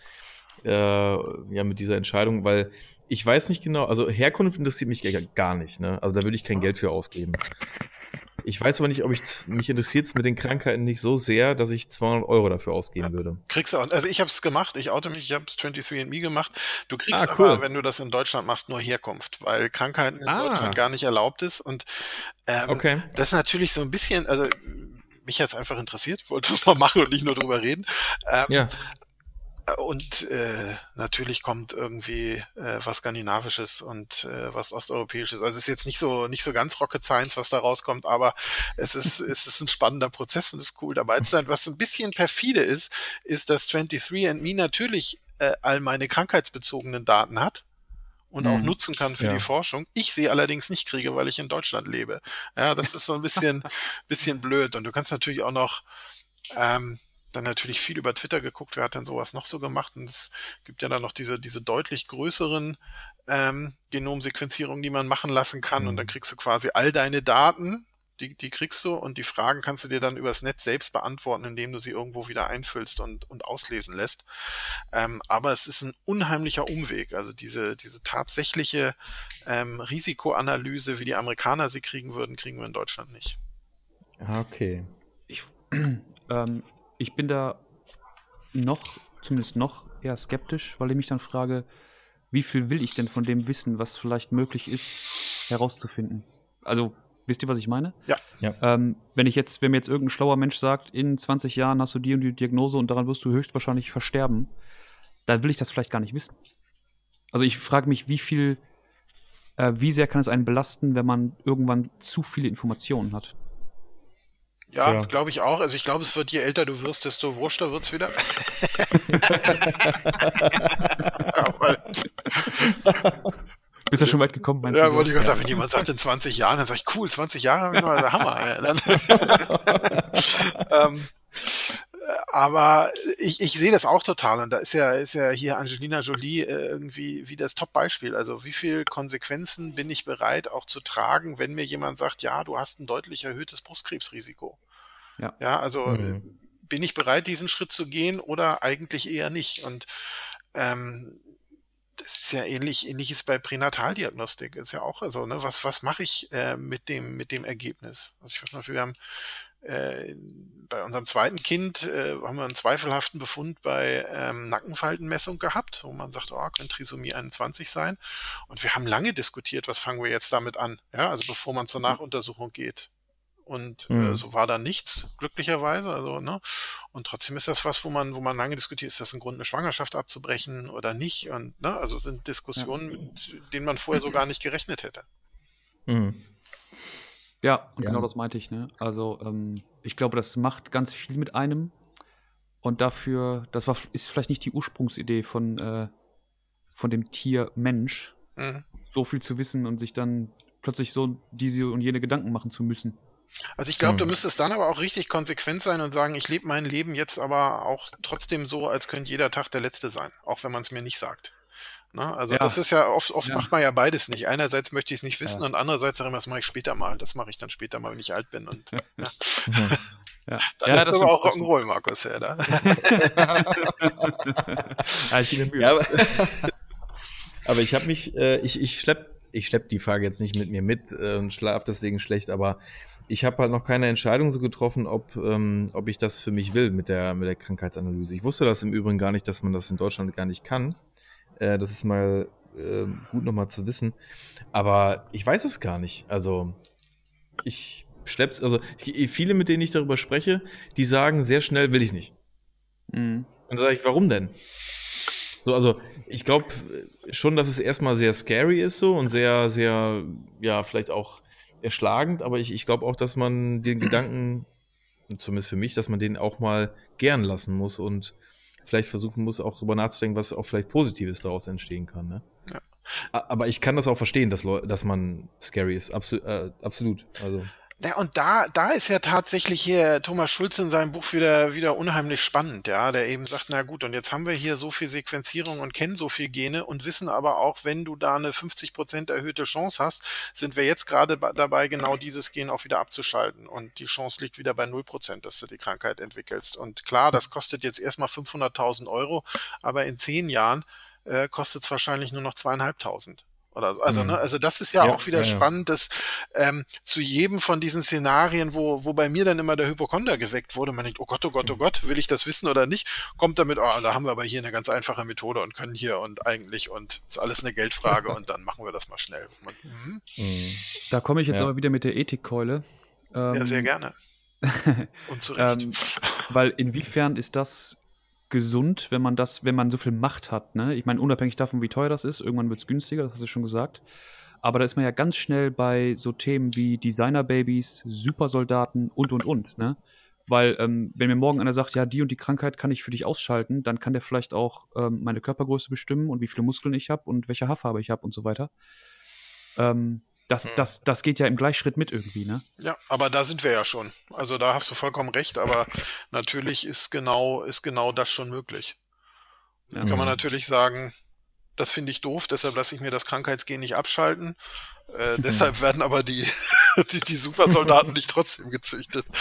äh, ja, mit dieser Entscheidung, weil ich weiß nicht genau, also Herkunft interessiert mich gar nicht, ne? Also da würde ich kein Geld für ausgeben. Ich weiß aber nicht, ob ich mich interessiert mit den Krankheiten nicht so sehr, dass ich 200 Euro dafür ausgeben würde. Kriegst du auch, also ich habe es gemacht, ich oute mich, ich habe 23andMe gemacht. Du kriegst ah, cool. aber, wenn du das in Deutschland machst, nur Herkunft, weil Krankheiten in ah. Deutschland gar nicht erlaubt ist. Und ähm, okay. das ist natürlich so ein bisschen, also mich hat es einfach interessiert, wollte <laughs> es mal machen und nicht nur drüber reden. Ähm, ja. Und äh, natürlich kommt irgendwie äh, was Skandinavisches und äh, was Osteuropäisches. Also es ist jetzt nicht so nicht so ganz Rocket Science, was da rauskommt, aber es ist <laughs> es ist ein spannender Prozess und es ist cool dabei zu sein. Was ein bisschen perfide ist, ist, dass 23andMe natürlich äh, all meine krankheitsbezogenen Daten hat und mhm. auch nutzen kann für ja. die Forschung. Ich sie allerdings nicht kriege, weil ich in Deutschland lebe. Ja, das ist so ein bisschen <laughs> bisschen blöd. Und du kannst natürlich auch noch ähm, dann natürlich viel über Twitter geguckt, wer hat denn sowas noch so gemacht. Und es gibt ja dann noch diese, diese deutlich größeren ähm, Genomsequenzierungen, die man machen lassen kann. Mhm. Und dann mhm. kriegst du quasi all deine Daten, die, die kriegst du und die Fragen kannst du dir dann übers Netz selbst beantworten, indem du sie irgendwo wieder einfüllst und, und auslesen lässt. Ähm, aber es ist ein unheimlicher Umweg. Also diese, diese tatsächliche ähm, Risikoanalyse, wie die Amerikaner sie kriegen würden, kriegen wir in Deutschland nicht. Ah, okay. Ich, <clears throat> ähm, ich bin da noch, zumindest noch eher skeptisch, weil ich mich dann frage, wie viel will ich denn von dem wissen, was vielleicht möglich ist, herauszufinden? Also, wisst ihr, was ich meine? Ja. ja. Ähm, wenn ich jetzt, wenn mir jetzt irgendein schlauer Mensch sagt, in 20 Jahren hast du die und die Diagnose und daran wirst du höchstwahrscheinlich versterben, dann will ich das vielleicht gar nicht wissen. Also ich frage mich, wie viel, äh, wie sehr kann es einen belasten, wenn man irgendwann zu viele Informationen hat? Ja, ja. glaube ich auch. Also ich glaube, es wird, je älter du wirst, desto wurschter wird es wieder. <laughs> Bist du schon weit gekommen, meinst ja, du? Ja, wollte ich sagen, wenn jemand sagt in 20 Jahren, dann sage ich, cool, 20 Jahre habe ich noch, der Hammer. <laughs> <laughs> ähm, aber ich, ich sehe das auch total und da ist ja, ist ja hier Angelina Jolie äh, irgendwie wie das Top-Beispiel. Also wie viel Konsequenzen bin ich bereit auch zu tragen, wenn mir jemand sagt, ja, du hast ein deutlich erhöhtes Brustkrebsrisiko. Ja, ja also mhm. bin ich bereit, diesen Schritt zu gehen oder eigentlich eher nicht? Und ähm, das ist ja ähnlich, ähnliches bei Pränataldiagnostik. Ist ja auch so, ne? Was, was mache ich äh, mit dem, mit dem Ergebnis? Also ich weiß noch, wir haben äh, bei unserem zweiten Kind äh, haben wir einen zweifelhaften Befund bei ähm, Nackenfaltenmessung gehabt, wo man sagt, oh, könnte Trisomie 21 sein. Und wir haben lange diskutiert, was fangen wir jetzt damit an, ja, also bevor man zur. Nachuntersuchung geht. Und äh, mhm. äh, so war da nichts, glücklicherweise. Also, ne? Und trotzdem ist das was, wo man, wo man lange diskutiert, ist das ein Grund, eine Schwangerschaft abzubrechen oder nicht? Und ne, also sind Diskussionen, ja. mit denen man vorher so gar nicht gerechnet hätte. Mhm. Ja, und Ja. genau das meinte ich, ne? Also, ähm, ich glaube, das macht ganz viel mit einem. Und dafür, das war, ist vielleicht nicht die Ursprungsidee von, äh, von dem Tier Mensch, Mhm. so viel zu wissen und sich dann plötzlich so diese und jene Gedanken machen zu müssen. Also ich glaube, du Hm. müsstest dann aber auch richtig konsequent sein und sagen, ich lebe mein Leben jetzt aber auch trotzdem so, als könnte jeder Tag der letzte sein, auch wenn man es mir nicht sagt. Ne? Also Ja. das ist ja oft, oft Ja. macht man ja beides nicht. Einerseits möchte ich es nicht wissen Ja. und andererseits sage ich, das mache ich später mal. Das mache ich dann später mal, wenn ich alt bin. Und ja. <laughs> Ja, <laughs> dann ja ist aber auch. Rock'n'Roll, Markus, ja, da. <laughs> ja, ich gebe mir Mühe. Ja, aber, aber ich habe mich, äh, ich, ich schlepp, ich schlepp die Frage jetzt nicht mit mir mit äh, und schlaf deswegen schlecht, aber ich habe halt noch keine Entscheidung so getroffen, ob, ähm, ob ich das für mich will mit der, mit der Krankheitsanalyse. Ich wusste das im Übrigen gar nicht, dass man das in Deutschland gar nicht kann. Äh, das ist mal äh, gut nochmal zu wissen. Aber ich weiß es gar nicht. Also ich schlepp's, also ich, viele, mit denen ich darüber spreche, die sagen sehr schnell, will ich nicht. Mhm. Und dann sage ich, warum denn? So, also ich glaube schon, dass es erstmal sehr scary ist so und sehr, sehr, ja, vielleicht auch erschlagend, aber ich, ich glaube auch, dass man den Gedanken, zumindest für mich, dass man den auch mal gern lassen muss und vielleicht versuchen muss, auch drüber nachzudenken, was auch vielleicht Positives daraus entstehen kann. Ne? Ja. Aber ich kann das auch verstehen, dass, Leu dass man scary ist. Absol äh, absolut. Also. Ja, und da, da ist ja tatsächlich hier Thomas Schulz in seinem Buch wieder, wieder unheimlich spannend, ja, der eben sagt, na gut, und jetzt haben wir hier so viel Sequenzierung und kennen so viel Gene und wissen aber auch, wenn du da eine 50 Prozent erhöhte Chance hast, sind wir jetzt gerade dabei, genau dieses Gen auch wieder abzuschalten und die Chance liegt wieder bei 0 Prozent, dass du die Krankheit entwickelst. Und klar, das kostet jetzt erstmal 500.000 Euro, aber in zehn Jahren äh, kostet es wahrscheinlich nur noch zweieinhalbtausend. Oder so. Also, Mhm. ne, also das ist ja, Ja, auch wieder ja, ja. spannend, dass ähm, zu jedem von diesen Szenarien, wo, wo bei mir dann immer der Hypochonder geweckt wurde, man denkt, oh Gott, oh Gott, oh Mhm. Gott, will ich das wissen oder nicht, kommt damit, oh, da haben wir aber hier eine ganz einfache Methode und können hier und eigentlich und ist alles eine Geldfrage <laughs> und dann machen wir das mal schnell. Und, mhm, mh. Da komme ich jetzt Ja. aber wieder mit der Ethikkeule. ja, Ähm, sehr gerne. <laughs> Und zu Recht. Ähm, weil <laughs> inwiefern ist das gesund, wenn man das, wenn man so viel Macht hat, ne? Ich meine, unabhängig davon, wie teuer das ist, irgendwann wird es günstiger, das hast du schon gesagt. Aber da ist man ja ganz schnell bei so Themen wie Designer-Babys, Supersoldaten und und und, ne? Weil, ähm, wenn mir morgen einer sagt, ja, die und die Krankheit kann ich für dich ausschalten, dann kann der vielleicht auch ähm, meine Körpergröße bestimmen und wie viele Muskeln ich habe und welche Haarfarbe ich habe und so weiter. Ähm, das, Hm. das, das geht ja im Gleichschritt mit irgendwie, ne? Ja, aber da sind wir ja schon. Also da hast du vollkommen recht, aber <laughs> natürlich ist genau, ist genau das schon möglich. Jetzt Ja. kann man Mhm. natürlich sagen, das finde ich doof, deshalb lasse ich mir das Krankheitsgen nicht abschalten. Äh, deshalb werden aber die, <laughs> die, die Supersoldaten nicht trotzdem gezüchtet. <laughs>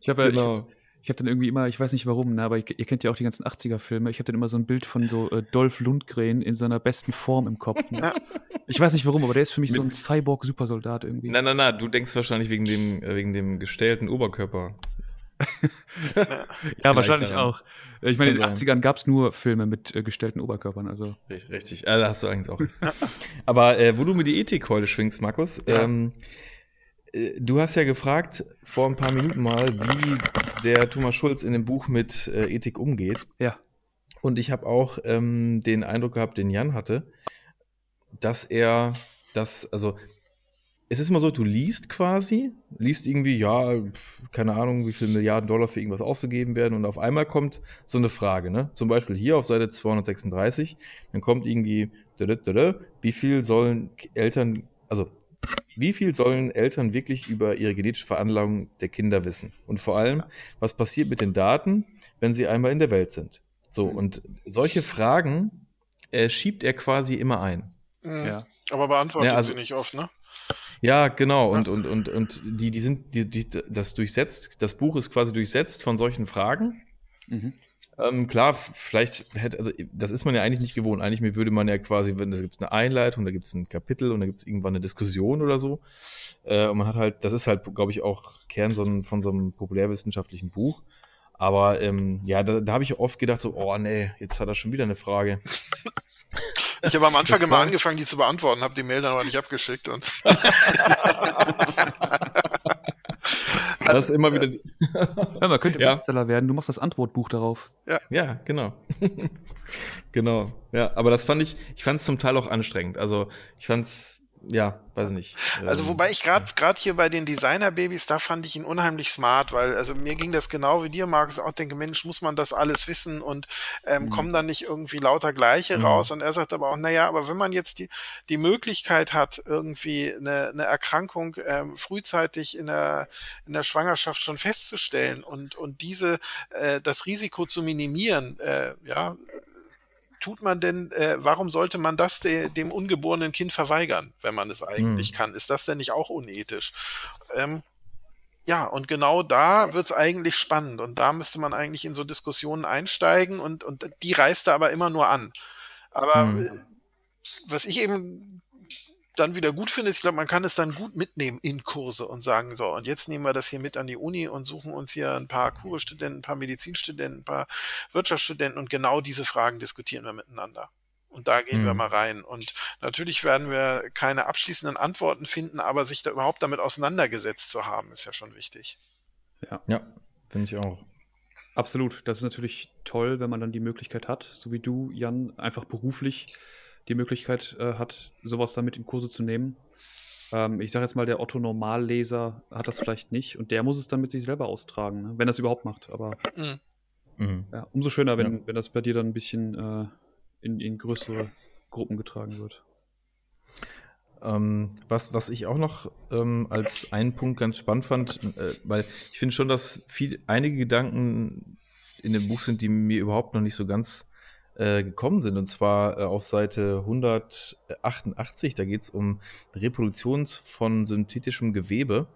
Ich habe ja, Genau. Ich habe dann irgendwie immer, ich weiß nicht warum, ne, aber ihr, ihr kennt ja auch die ganzen 80er-Filme. Ich habe dann immer so ein Bild von so äh, Dolph Lundgren in seiner besten Form im Kopf. Ne? Ich weiß nicht warum, aber der ist für mich so ein Mit- Cyborg-Supersoldat irgendwie. Na, na, na, du denkst wahrscheinlich wegen dem, äh, wegen dem gestellten Oberkörper. <laughs> ja, wahrscheinlich daran. auch. Ich meine, in den Kann sein. 80ern gab es nur Filme mit äh, gestellten Oberkörpern. Also Richtig, richtig. Äh, da hast du eigentlich auch. Aber äh, wo du mir die Ethikkeule schwingst, Markus, Ja. ähm, äh, du hast ja gefragt vor ein paar Minuten mal, wie der Thomas Schulz in dem Buch mit äh, Ethik umgeht. ja, Und ich habe auch ähm, den Eindruck gehabt, den Jan hatte, dass er das, also es ist immer so, du liest quasi, liest irgendwie, ja, keine Ahnung, wie viele Milliarden Dollar für irgendwas auszugeben werden und auf einmal kommt so eine Frage, ne? Zum Beispiel hier auf Seite 236, dann kommt irgendwie, wie viel sollen Eltern, also wie viel sollen Eltern wirklich über ihre genetische Veranlagung der Kinder wissen? Und vor allem, was passiert mit den Daten, wenn sie einmal in der Welt sind? So, und solche Fragen äh, schiebt er quasi immer ein. Mhm. ja. Aber beantwortet Ja, also- sie nicht oft, ne? Ja, genau. Und, und, und, und die, die sind, die, die, das durchsetzt, das Buch ist quasi durchsetzt von solchen Fragen. Mhm. Ähm, klar, vielleicht hätte, also das ist man ja eigentlich nicht gewohnt. Eigentlich würde man ja quasi, wenn da gibt es eine Einleitung, da gibt es ein Kapitel und da gibt es irgendwann eine Diskussion oder so. Äh, und man hat halt, das ist halt, glaube ich, auch Kern so ein, von so einem populärwissenschaftlichen Buch. Aber ähm, ja, da, da habe ich oft gedacht, so, oh nee, jetzt hat er schon wieder eine Frage. Ich habe am Anfang immer angefangen, die zu beantworten, habe die Mail dann aber nicht abgeschickt. Und <laughs> <laughs> <laughs> Das ist immer wieder. ja <laughs> man könnte Ja. Bestseller werden. Du machst das Antwortbuch darauf. Ja, genau. <laughs> genau. Ja, aber das fand ich, ich fand es zum Teil auch anstrengend. Also ich fand es ja, weiß nicht. Also Ähm, wobei ich gerade gerade hier bei den Designer-Babys, da fand ich ihn unheimlich smart, weil also mir ging das genau wie dir, Markus, auch denke, Mensch, muss man das alles wissen und ähm, kommen dann nicht irgendwie lauter Gleiche Mhm. raus? Und er sagt aber auch, naja, aber wenn man jetzt die, die Möglichkeit hat, irgendwie eine, eine Erkrankung ähm, frühzeitig in der, in der Schwangerschaft schon festzustellen und, und diese, äh, das Risiko zu minimieren, äh, ja, tut man denn, äh, warum sollte man das de, dem ungeborenen Kind verweigern, wenn man es eigentlich Hm. kann? Ist das denn nicht auch unethisch? Ähm, ja, und genau da wird's eigentlich spannend und da müsste man eigentlich in so Diskussionen einsteigen und, und die reißt er aber immer nur an. Aber Hm. äh, was ich eben dann wieder gut finde, ist, ich glaube, man kann es dann gut mitnehmen in Kurse und sagen, so, und jetzt nehmen wir das hier mit an die Uni und suchen uns hier ein paar Kurstudenten, ein paar Medizinstudenten, ein paar Wirtschaftsstudenten und genau diese Fragen diskutieren wir miteinander. Und da gehen wir Hm. mal rein. Und natürlich werden wir keine abschließenden Antworten finden, aber sich da überhaupt damit auseinandergesetzt zu haben, ist ja schon wichtig. Ja, finde ich auch. Absolut. Das ist natürlich toll, wenn man dann die Möglichkeit hat, so wie du, Jan, einfach beruflich die Möglichkeit äh, hat, sowas damit in Kurse zu nehmen. Ähm, ich sage jetzt mal, der Otto Normalleser hat das vielleicht nicht und der muss es dann mit sich selber austragen, ne? wenn er es überhaupt macht. Aber Mhm. Mhm. ja, umso schöner, wenn, Ja. wenn das bei dir dann ein bisschen äh, in, in größere Gruppen getragen wird. Ähm, was, was ich auch noch ähm, als einen Punkt ganz spannend fand, äh, weil ich finde schon, dass viel, einige Gedanken in dem Buch sind, die mir überhaupt noch nicht so ganz äh, gekommen sind. Und zwar äh, auf Seite 188, da geht es um Reproduktion von synthetischem Gewebe.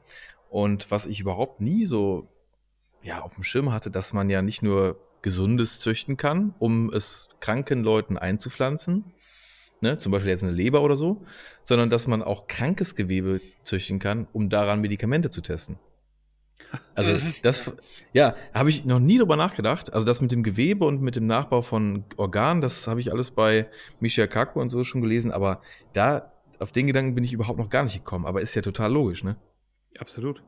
Und was ich überhaupt nie so ja, auf dem Schirm hatte, dass man ja nicht nur Gesundes züchten kann, um es kranken Leuten einzupflanzen, ne, zum Beispiel jetzt eine Leber oder so, sondern dass man auch krankes Gewebe züchten kann, um daran Medikamente zu testen. Also das, ja, habe ich noch nie drüber nachgedacht. Also das mit dem Gewebe und mit dem Nachbau von Organen, das habe ich alles bei Michel Kaku und so schon gelesen, aber da, auf den Gedanken bin ich überhaupt noch gar nicht gekommen, aber ist ja total logisch, ne? Absolut.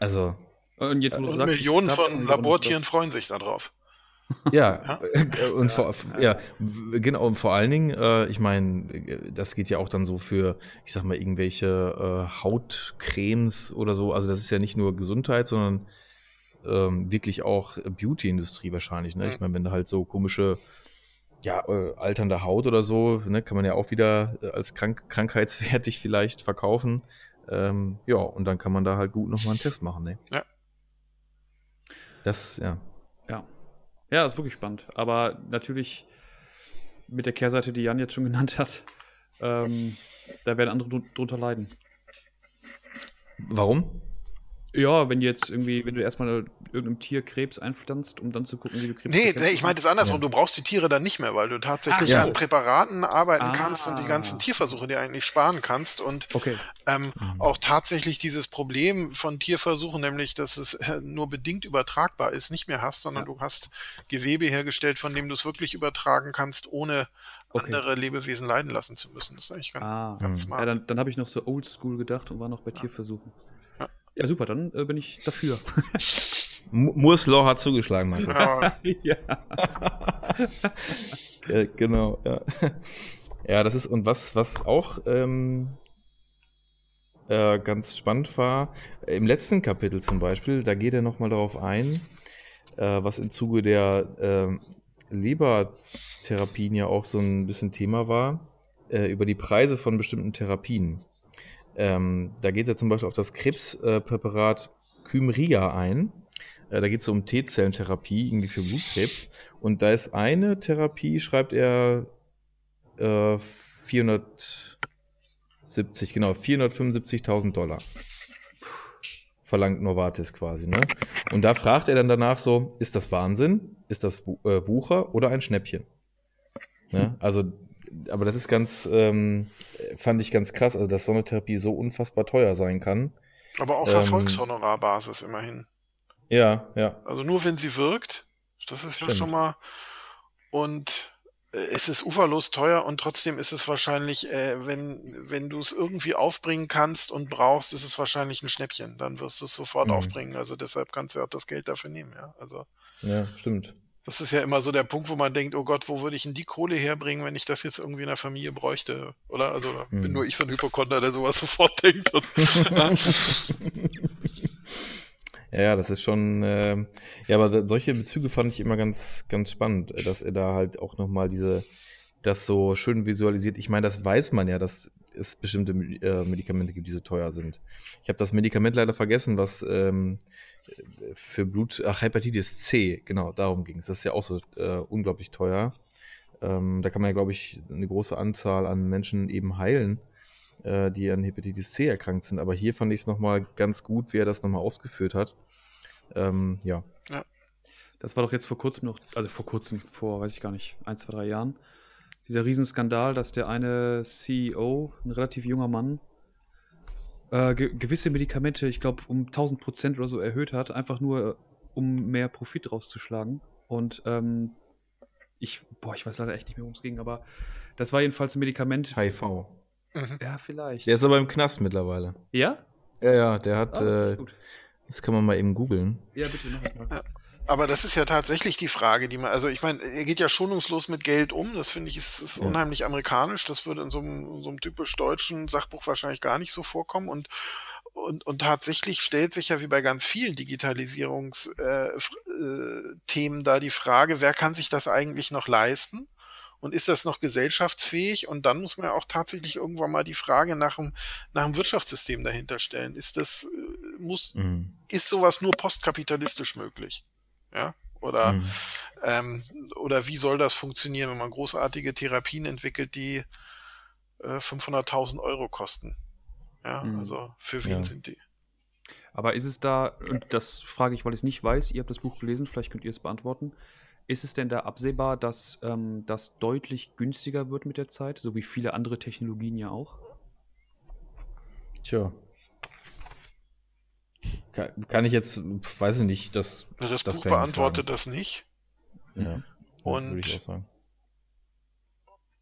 Also, Und jetzt, wo du sagst, Millionen von Labortieren freuen sich darauf. Ja, Ja. äh, und vor, ja, w- genau, und vor allen Dingen, äh, ich meine, äh, das geht ja auch dann so für, ich sag mal, irgendwelche äh, Hautcremes oder so. Also das ist ja nicht nur Gesundheit, sondern ähm, wirklich auch Beauty-Industrie wahrscheinlich. Ne? Ich meine, wenn du halt so komische, ja, äh, alternde Haut oder so, ne, kann man ja auch wieder äh, als krank krankheitswertig <laughs> vielleicht verkaufen. Ähm, ja, und dann kann man da halt gut nochmal einen Test machen, ne? Ja. Das, ja. Ja. Ja, ist wirklich spannend. Aber natürlich mit der Kehrseite, die Jan jetzt schon genannt hat, ähm, da werden andere drun- drunter leiden. Warum? Ja, wenn du jetzt irgendwie, wenn du erstmal irgendeinem Tier Krebs einpflanzt, um dann zu gucken, wie du Krebs Nee, nee ich meinte es kannst. andersrum. Ja. Du brauchst die Tiere dann nicht mehr, weil du tatsächlich Ach, ja. an Präparaten arbeiten Ah. kannst und die ganzen Tierversuche dir eigentlich sparen kannst und Okay. ähm, Mhm. auch tatsächlich dieses Problem von Tierversuchen, nämlich dass es äh, nur bedingt übertragbar ist, nicht mehr hast, sondern Ja. du hast Gewebe hergestellt, von dem du es wirklich übertragen kannst, ohne Okay. andere Lebewesen leiden lassen zu müssen. Das ist eigentlich ganz, Ah. ganz Mhm. smart. Ja, dann, dann habe ich noch so oldschool gedacht und war noch bei Tierversuchen. Ja. Ja, super, dann äh, bin ich dafür. <laughs> Moore's Law hat zugeschlagen, Michael. Ja, <laughs> ja. <laughs> äh, genau, ja. Ja, das ist, und was, was auch ähm, äh, ganz spannend war, im letzten Kapitel zum Beispiel, da geht er nochmal darauf ein, äh, was im Zuge der ähm, Lebertherapien ja auch so ein bisschen Thema war, äh, über die Preise von bestimmten Therapien. Ähm, da geht er zum Beispiel auf das Krebspräparat Kymria ein. Äh, da geht es um T-Zellentherapie, irgendwie für Blutkrebs. Und da ist eine Therapie, schreibt er, äh, 470, genau, 475.000 Dollar. Verlangt Novartis quasi, ne? Und da fragt er dann danach so, ist das Wahnsinn? Ist das äh, Wucher oder ein Schnäppchen? Ne? Also, aber das ist ganz, ähm, fand ich ganz krass, also dass so eine Therapie so unfassbar teuer sein kann. aber auf Ähm, Erfolgshonorarbasis immerhin. Ja, ja. Also nur wenn sie wirkt, das ist ja Stimmt. schon mal. Und äh, es ist uferlos teuer und trotzdem ist es wahrscheinlich, äh, wenn, wenn du es irgendwie aufbringen kannst und brauchst, ist es wahrscheinlich ein Schnäppchen. Dann wirst du es sofort Mhm. aufbringen. Also deshalb kannst du ja auch das Geld dafür nehmen, ja. Also Ja, stimmt. Das ist ja immer so der Punkt, wo man denkt, oh Gott, wo würde ich denn die Kohle herbringen, wenn ich das jetzt irgendwie in der Familie bräuchte? Oder? Also da bin Hm. nur ich so ein Hypochonder, der sowas <laughs> sofort denkt. Und, Ja, <laughs> ja, das ist schon, ähm, ja, aber solche Bezüge fand ich immer ganz, ganz spannend, äh, dass er da halt auch nochmal diese, das so schön visualisiert. Ich meine, das weiß man ja, dass es bestimmte äh, Medikamente gibt, die so teuer sind. Ich habe das Medikament leider vergessen, was ähm, für Blut, ach, Hepatitis C, genau, darum ging es. Das ist ja auch so äh, unglaublich teuer. Ähm, da kann man ja, glaube ich, eine große Anzahl an Menschen eben heilen, äh, die an Hepatitis C erkrankt sind. Aber hier fand ich es nochmal ganz gut, wie er das nochmal ausgeführt hat. Ähm, ja. Das war doch jetzt vor kurzem noch, also vor kurzem, vor, weiß ich gar nicht, ein, zwei, drei Jahren, dieser Riesenskandal, dass der eine CEO, ein relativ junger Mann, äh, ge gewisse Medikamente, ich glaube, um 1000 Prozent oder so erhöht hat, einfach nur, äh, um mehr Profit rauszuschlagen. Und ähm, ich, boah, ich weiß leider echt nicht mehr, worum es ging, aber das war jedenfalls ein Medikament. HIV. Mhm. Ja, vielleicht. Der ist aber im Knast mittlerweile. ja? Ja, ja, der hat, Ah, äh, gut. das kann man mal eben googeln. Ja, bitte, mach mal. Aber das ist ja tatsächlich die Frage, die man, also ich meine, er geht ja schonungslos mit Geld um. Das finde ich ist, ist Ja. unheimlich amerikanisch. Das würde in so einem, in so einem typisch deutschen Sachbuch wahrscheinlich gar nicht so vorkommen. Und, und, und tatsächlich stellt sich ja wie bei ganz vielen Digitalisierungsthemen äh, äh, da die Frage, wer kann sich das eigentlich noch leisten? Und ist das noch gesellschaftsfähig? Und dann muss man ja auch tatsächlich irgendwann mal die Frage nach dem, nach dem Wirtschaftssystem dahinter stellen. Ist das, äh, muss, Mhm. ist sowas nur postkapitalistisch möglich? Ja? Oder, Mhm. ähm, oder wie soll das funktionieren, wenn man großartige Therapien entwickelt, die äh, 500.000 Euro kosten? Ja, Mhm. also für wen Ja. sind die? Aber ist es da, und das frage ich, weil ich es nicht weiß, ihr habt das Buch gelesen, vielleicht könnt ihr es beantworten. Ist es denn da absehbar, dass ähm, das deutlich günstiger wird mit der Zeit, so wie viele andere Technologien ja auch? Tja. Kann, kann ich jetzt, weiß ich nicht, das. Das, das Buch beantwortet das nicht. Ja, Und-.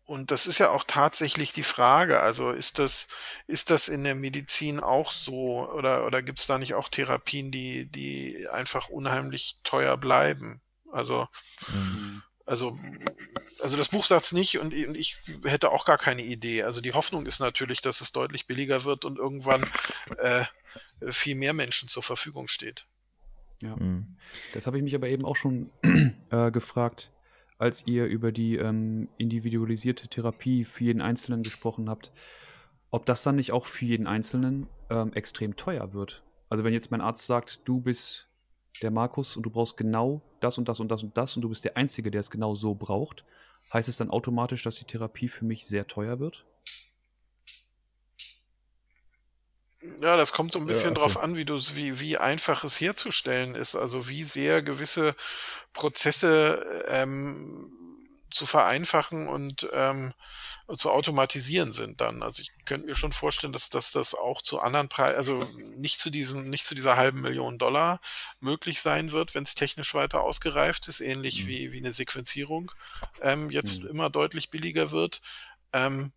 Und das ist ja auch tatsächlich die Frage. Also ist das, ist das in der Medizin auch so? Oder, oder gibt es da nicht auch Therapien, die, die einfach unheimlich teuer bleiben? Also, Mhm. Also, also das Buch sagt's nicht und ich und ich hätte auch gar keine Idee. Also die Hoffnung ist natürlich, dass es deutlich billiger wird und irgendwann äh, viel mehr Menschen zur Verfügung steht. Mhm. Das habe ich mich aber eben auch schon <clears throat> äh, gefragt, als ihr über die ähm, individualisierte Therapie für jeden Einzelnen gesprochen habt, ob das dann nicht auch für jeden Einzelnen ähm, extrem teuer wird. Also wenn jetzt mein Arzt sagt, du bist der Markus und du brauchst genau das und das und das und das und du bist der Einzige, der es genau so braucht, heißt es dann automatisch, dass die Therapie für mich sehr teuer wird? Ja, das kommt so ein bisschen Ja, ach drauf an, wie du wie, wie einfach es herzustellen ist. Also wie sehr gewisse Prozesse ähm, zu vereinfachen und ähm, zu automatisieren sind dann. Also ich könnte mir schon vorstellen, dass, dass das auch zu anderen Preisen, also nicht zu diesen, nicht zu dieser halben Million Dollar möglich sein wird, wenn es technisch weiter ausgereift ist, ähnlich Mhm. wie, wie eine Sequenzierung ähm, jetzt Mhm. immer deutlich billiger wird. Ähm,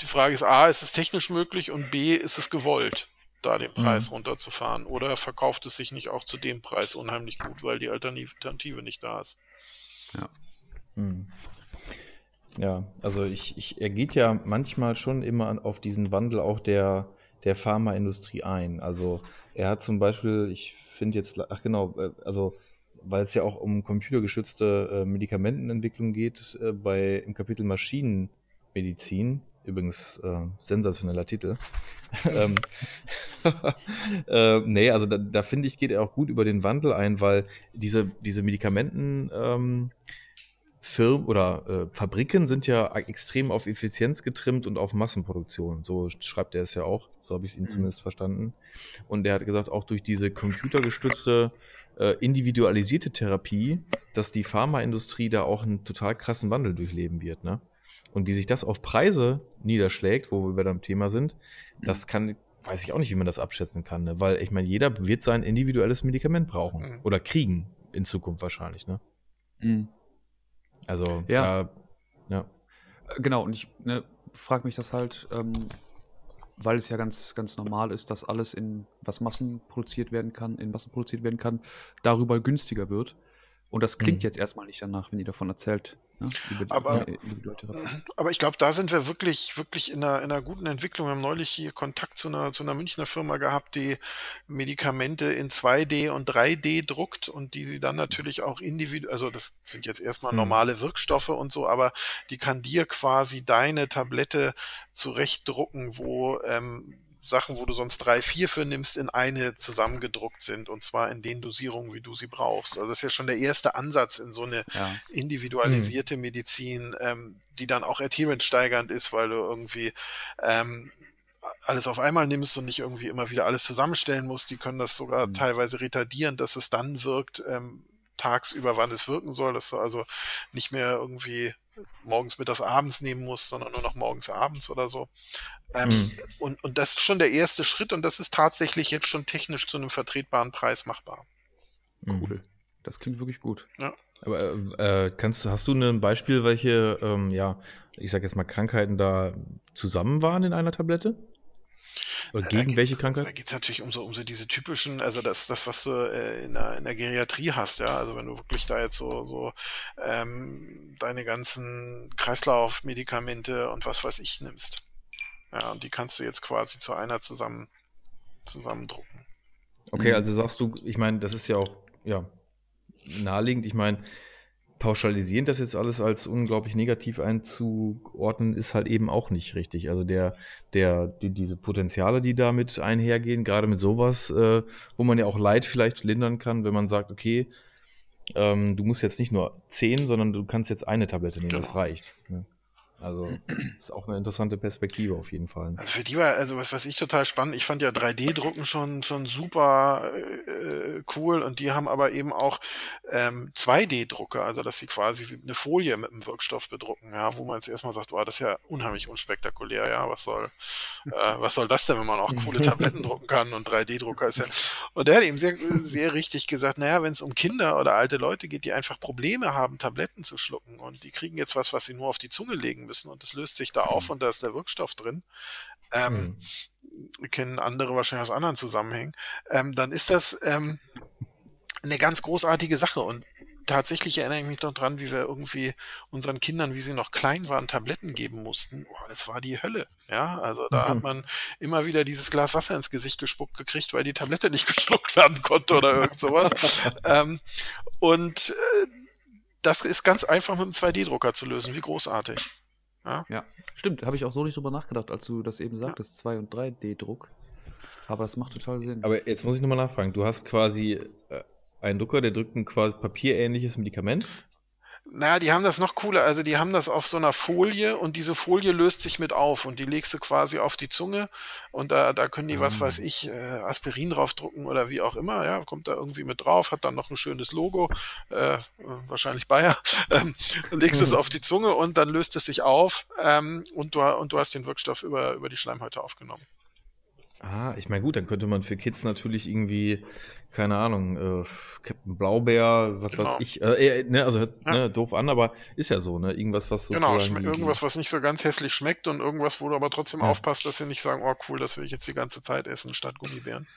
die Frage ist A, ist es technisch möglich und B, ist es gewollt, da den Preis Mhm. runterzufahren? Oder verkauft es sich nicht auch zu dem Preis unheimlich gut, weil die Alternative nicht da ist? Hm. Ja, also ich, ich, er geht ja manchmal schon immer auf diesen Wandel auch der, der Pharmaindustrie ein. Also er hat zum Beispiel, ich finde jetzt, ach genau, äh, also weil es ja auch um computergeschützte äh, Medikamentenentwicklung geht, äh, bei im Kapitel Maschinenmedizin, übrigens äh, sensationeller Titel. <laughs> ähm, <laughs> äh, nee, also da, da finde ich, geht er auch gut über den Wandel ein, weil diese, diese Medikamenten ähm, Firmen oder äh, Fabriken sind ja extrem auf Effizienz getrimmt und auf Massenproduktion. So schreibt er es ja auch. So habe ich es ihn Mhm. zumindest verstanden. Und er hat gesagt, auch durch diese computergestützte, äh, individualisierte Therapie, dass die Pharmaindustrie da auch einen total krassen Wandel durchleben wird. Ne? Und wie sich das auf Preise niederschlägt, wo wir bei dem Thema sind, das kann, weiß ich auch nicht, wie man das abschätzen kann. Ne? Weil ich meine, jeder wird sein individuelles Medikament brauchen. Mhm. Oder kriegen in Zukunft wahrscheinlich. Ne? Mhm. Also, Ja. da- ja. Äh, Genau, und ich ne, frage mich das halt, ähm, weil es ja ganz, ganz normal ist, dass alles in was Massen produziert werden kann, in Massen produziert werden kann, darüber günstiger wird. Und das klingt Mhm. jetzt erstmal nicht danach, wenn ihr davon erzählt. Ne? Die, Aber- äh. Aber ich glaube, da sind wir wirklich, wirklich in einer, in einer guten Entwicklung. Wir haben neulich hier Kontakt zu einer, zu einer Münchner Firma gehabt, die Medikamente in 2D und 3D druckt und die sie dann natürlich auch individuell, also das sind jetzt erstmal Hm. normale Wirkstoffe und so, aber die kann dir quasi deine Tablette zurechtdrucken, wo ähm, Sachen, wo du sonst drei, vier für nimmst, in eine zusammengedruckt sind und zwar in den Dosierungen, wie du sie brauchst. Also das ist ja schon der erste Ansatz in so eine Ja. individualisierte Medizin, ähm, die dann auch adherence steigernd ist, weil du irgendwie ähm, alles auf einmal nimmst und nicht irgendwie immer wieder alles zusammenstellen musst. Die können das sogar Mhm. teilweise retardieren, dass es dann wirkt, ähm, tagsüber, wann es wirken soll, dass du also nicht mehr irgendwie morgens, mittags, abends nehmen musst, sondern nur noch morgens, abends oder so. Ähm, Mhm. und, und das ist schon der erste Schritt und das ist tatsächlich jetzt schon technisch zu einem vertretbaren Preis machbar. Mhm. Cool. Das klingt wirklich gut. Aber äh, äh, kannst, du- hast du ein Beispiel, welche, ähm, ja, ich sag jetzt mal, Krankheiten da zusammen waren in einer Tablette? Oder da gegen geht's- welche Da Krankheit? geht es natürlich um so, um so diese typischen, also das, das was du äh, in, der, in der Geriatrie hast, ja. Also wenn du wirklich da jetzt so, so ähm, deine ganzen Kreislaufmedikamente und was weiß ich nimmst. Ja, und die kannst du jetzt quasi zu einer zusammen zusammendrucken. Okay, Mhm. also sagst du, ich meine, das ist ja auch, ja, naheliegend. Ich meine, pauschalisieren das jetzt alles als unglaublich negativ einzuordnen, ist halt eben auch nicht richtig. Also der, der, die, diese Potenziale, die damit einhergehen, gerade mit sowas, äh, wo man ja auch Leid vielleicht lindern kann, wenn man sagt, okay, ähm, du musst jetzt nicht nur zehn, sondern du kannst jetzt eine Tablette nehmen, das Genau. reicht. Ne? Also ist auch eine interessante Perspektive auf jeden Fall. Also für die war, also was, was ich total spannend, ich fand ja 3D-Drucken schon, schon super äh, cool und die haben aber eben auch ähm, 2D-Drucker, also dass sie quasi eine Folie mit einem Wirkstoff bedrucken, ja, wo man jetzt erstmal sagt, wow, das ist ja unheimlich unspektakulär, ja, was soll, äh, was soll das denn, wenn man auch coole Tabletten drucken kann und 3D-Drucker ist ja. Und der hat eben sehr, sehr richtig gesagt, naja, wenn es um Kinder oder alte Leute geht, die einfach Probleme haben, Tabletten zu schlucken und die kriegen jetzt was, was sie nur auf die Zunge legen müssen und das löst sich da auf und da ist der Wirkstoff drin. Ähm, Mhm. kennen andere wahrscheinlich aus anderen Zusammenhängen, ähm, dann ist das ähm, eine ganz großartige Sache. Und tatsächlich erinnere ich mich noch dran, wie wir irgendwie unseren Kindern, wie sie noch klein waren, Tabletten geben mussten. Boah, das war die Hölle. Ja, also da Mhm. hat man immer wieder dieses Glas Wasser ins Gesicht gespuckt gekriegt, weil die Tablette nicht <laughs> geschluckt werden konnte oder irgend sowas. <laughs> ähm, und äh, das ist ganz einfach mit einem 2D-Drucker zu lösen. Wie großartig. Ja, stimmt. Habe ich auch so nicht drüber nachgedacht, als du das eben sagtest, 2- und 3D-Druck. Aber das macht total Sinn. Aber jetzt muss ich nochmal nachfragen. Du hast quasi äh, einen Drucker, der drückt ein quasi papierähnliches Medikament. Naja, die haben das noch cooler. Also die haben das auf so einer Folie und diese Folie löst sich mit auf und die legst du quasi auf die Zunge und da, da können die, was Ah. weiß ich, äh, Aspirin draufdrucken oder wie auch immer. Ja, kommt da irgendwie mit drauf, hat dann noch ein schönes Logo, äh, äh, wahrscheinlich Bayer. <laughs> Ähm, legst es auf die Zunge und dann löst es sich auf ähm, und, du, und du hast den Wirkstoff über, über die Schleimhäute aufgenommen. Ah, ich meine, gut, dann könnte man für Kids natürlich irgendwie, keine Ahnung, äh, Captain Blaubeer, was Genau. weiß ich, äh, äh, ne, also hört Ja. ne, doof an, aber ist ja so, ne? Irgendwas, was Genau, schme- die- irgendwas, was nicht so ganz hässlich schmeckt und irgendwas, wo du aber trotzdem Ja. aufpasst, dass sie nicht sagen, oh cool, das will ich jetzt die ganze Zeit essen statt Gummibären.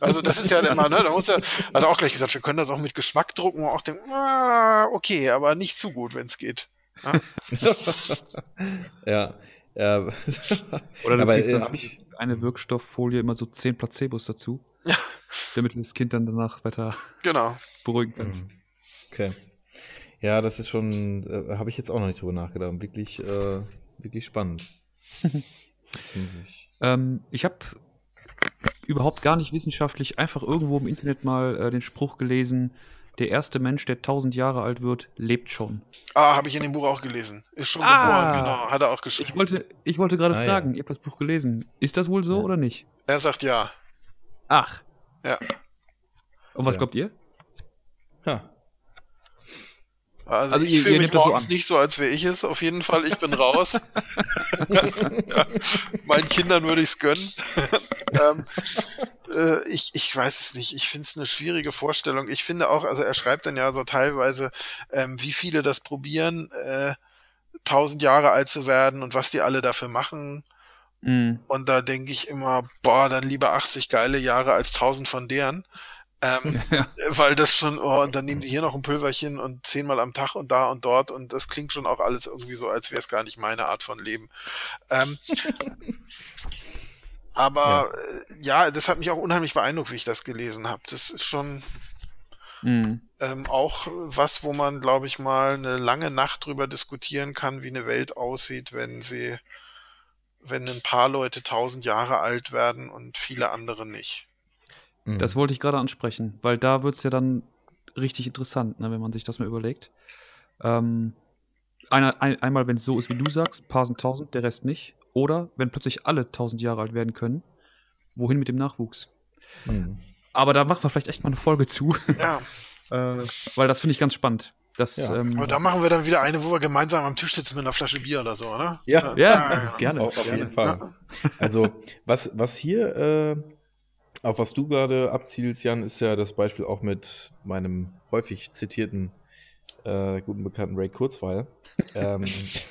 Also das ist ja immer, ne, da muss er, hat er auch gleich gesagt, wir können das auch mit Geschmack drucken und auch denken, ah, okay, aber nicht zu gut, wenn es geht. ja. <laughs> Ja. <laughs> Oder du aber kriegst äh, dann hab ich, eine Wirkstofffolie immer so 10 Placebos dazu. <laughs> Damit du das Kind dann danach weiter Genau. beruhigen kannst. Mhm. Okay. Ja, das ist schon, äh, habe ich jetzt auch noch nicht drüber nachgedacht. Wirklich, äh, wirklich spannend. <laughs> Ich. Ähm, ich habe überhaupt gar nicht wissenschaftlich einfach irgendwo im Internet mal äh, den Spruch gelesen, der erste Mensch, der 1000 Jahre alt wird, lebt schon. Ah, habe ich in dem Buch auch gelesen. Ist schon Ah. geboren, genau. Hat er auch Ich geschrieben. wollte, ich wollte gerade Ah, fragen, ihr habt das Buch gelesen. Ist das wohl so Ja. oder nicht? Er sagt ja. Ach. Ja. Und was Tja. glaubt ihr? Ha. Also, Also ich fühle mich so morgens an. nicht so, als wäre ich es. Auf jeden Fall, ich bin raus. <laughs> ja. Meinen Kindern würde ich es gönnen. <laughs> ähm, äh, ich, ich weiß es nicht. Ich finde es eine schwierige Vorstellung. Ich finde auch, also er schreibt dann ja so teilweise, ähm, wie viele das probieren, äh, tausend Jahre alt zu werden und was die alle dafür machen. Mhm. Und da denke ich immer, boah, dann lieber 80 geile Jahre als 1000 von deren. Ähm, <laughs> Ja. Weil das schon, oh, und dann nehmen die hier noch ein Pulverchen und zehnmal am Tag und da und dort und das klingt schon auch alles irgendwie so, als wäre es gar nicht meine Art von Leben. Ähm, <laughs> aber ja. ja, das hat mich auch unheimlich beeindruckt, wie ich das gelesen habe. Das ist schon Mhm. ähm, auch was, wo man, glaube ich, mal eine lange Nacht drüber diskutieren kann, wie eine Welt aussieht, wenn sie, wenn ein paar Leute tausend Jahre alt werden und viele andere nicht. Mhm. Das wollte ich gerade ansprechen, weil da wird es ja dann richtig interessant, ne, wenn man sich das mal überlegt. Ähm, einer, ein, einmal, wenn es so ist, wie du sagst, ein paar sind tausend, der Rest nicht. Oder wenn plötzlich alle tausend Jahre alt werden können, wohin mit dem Nachwuchs? Mhm. Aber da machen wir vielleicht echt mal eine Folge zu, Ja, <laughs> äh, weil das finde ich ganz spannend. Das, Ja. ähm, aber da machen wir dann wieder eine, wo wir gemeinsam am Tisch sitzen mit einer Flasche Bier oder so, oder? Ja. ja, gerne. Auf, auf gerne. jeden Fall. Also, was, was hier, äh, auf was du gerade abzielst, Jan, ist ja das Beispiel auch mit meinem häufig zitierten äh, guten Bekannten Ray Kurzweil. <laughs> ähm,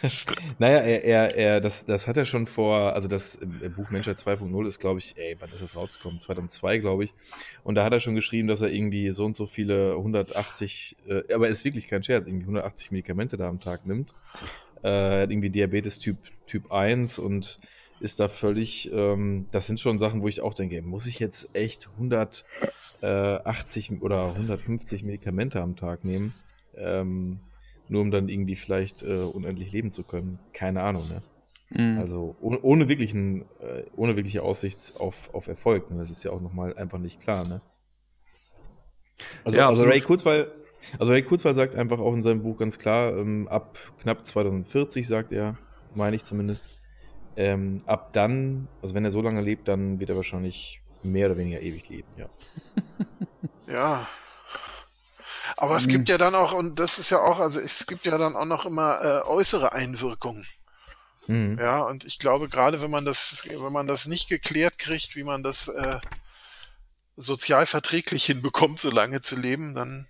<laughs> naja, er, er, er, das, das hat er schon vor, also das Buch Menschheit 2.0 ist, glaube ich, ey, wann ist das rausgekommen? 2002, glaube ich. Und da hat er schon geschrieben, dass er irgendwie so und so viele 180, äh, aber ist wirklich kein Scherz, irgendwie 180 Medikamente da am Tag nimmt. Äh, er hat irgendwie Diabetes Typ, Typ 1 und ist da völlig, ähm, das sind schon Sachen, wo ich auch denke, muss ich jetzt echt 180 oder 150 Medikamente am Tag nehmen, ähm, nur um dann irgendwie vielleicht äh, unendlich leben zu können? Keine Ahnung, ne? Mhm. Also ohne, ohne, wirklichen, äh, ohne wirkliche Aussicht auf, auf Erfolg. Ne? Das ist ja auch nochmal einfach nicht klar. Ne? Also, Ja, also. Ray Kurzweil, also Ray Kurzweil sagt einfach auch in seinem Buch ganz klar, ähm, ab knapp 2040 sagt er, meine ich zumindest, ähm, ab dann, also wenn er so lange lebt, dann wird er wahrscheinlich mehr oder weniger ewig leben. Ja. <laughs> Ja. Aber es gibt ja dann auch, und das ist ja auch, also es gibt ja dann auch noch immer äh, äußere Einwirkungen. Mhm. Ja, und ich glaube, gerade wenn man das, wenn man das nicht geklärt kriegt, wie man das äh, sozial verträglich hinbekommt, so lange zu leben, dann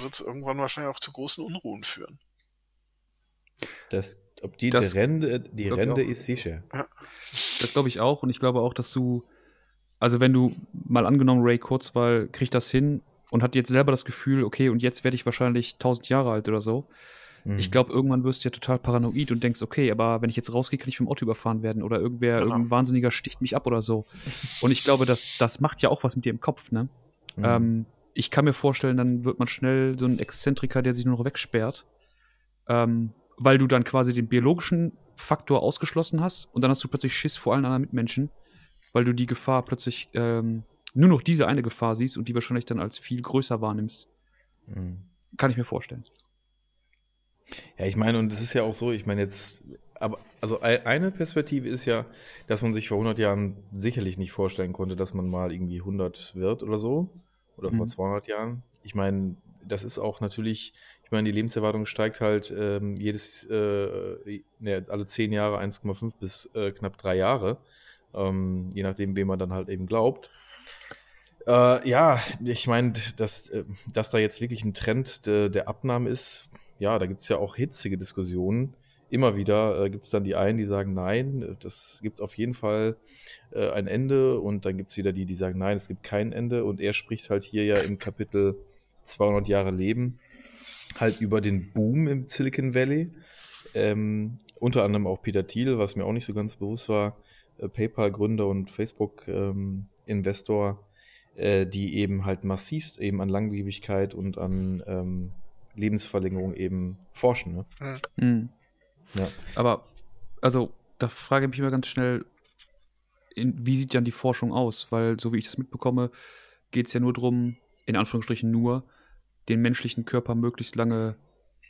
wird es irgendwann wahrscheinlich auch zu großen Unruhen führen. Das, ob die, Das die Rente, die auch. ist sicher. Das glaube ich auch. Und ich glaube auch, dass du, also wenn du mal angenommen, Ray Kurzweil kriegt das hin und hat jetzt selber das Gefühl, okay, und jetzt werde ich wahrscheinlich 1000 Jahre alt oder so. Mhm. Ich glaube, irgendwann wirst du ja total paranoid und denkst, okay, aber wenn ich jetzt rausgehe, kann ich vom Auto überfahren werden oder irgendwer, Genau. irgendein Wahnsinniger sticht mich ab oder so. Und ich glaube, das, das macht ja auch was mit dir im Kopf, ne? Mhm. Ähm, ich kann mir vorstellen, dann wird man schnell so ein Exzentriker, der sich nur noch wegsperrt, ähm, weil du dann quasi den biologischen Faktor ausgeschlossen hast und dann hast du plötzlich Schiss vor allen anderen Mitmenschen, weil du die Gefahr plötzlich ähm, nur noch diese eine Gefahr siehst und die wahrscheinlich dann als viel größer wahrnimmst. Mhm. Kann ich mir vorstellen. Ja, ich meine, und es ist ja auch so, ich meine jetzt, aber also ei- eine Perspektive ist ja, dass man sich vor 100 Jahren sicherlich nicht vorstellen konnte, dass man mal irgendwie 100 wird oder so, oder vor Mhm. 200 Jahren. Ich meine, das ist auch natürlich, ich meine, die Lebenserwartung steigt halt ähm, jedes, äh, ne, alle 10 Jahre 1,5 bis äh, knapp drei Jahre, ähm, je nachdem, wem man dann halt eben glaubt. Äh, ja, ich meine, dass, äh, dass da jetzt wirklich ein Trend der, der Abnahme ist, ja, da gibt es ja auch hitzige Diskussionen. Immer wieder äh, gibt es dann die einen, die sagen, nein, das gibt auf jeden Fall äh, ein Ende. Und dann gibt es wieder die, die sagen, nein, es gibt kein Ende. Und er spricht halt hier ja im Kapitel 200 Jahre Leben halt über den Boom im Silicon Valley. Ähm, unter anderem auch Peter Thiel, was mir auch nicht so ganz bewusst war, äh, PayPal-Gründer und Facebook-Investor, äh, die eben halt massivst eben an Langlebigkeit und an ähm, Lebensverlängerung eben forschen. Ne? Mhm. Ja. Aber, also, da frage ich mich immer ganz schnell, in, wie sieht dann die Forschung aus? Weil, so wie ich das mitbekomme, geht es ja nur darum, in Anführungsstrichen nur, den menschlichen Körper möglichst lange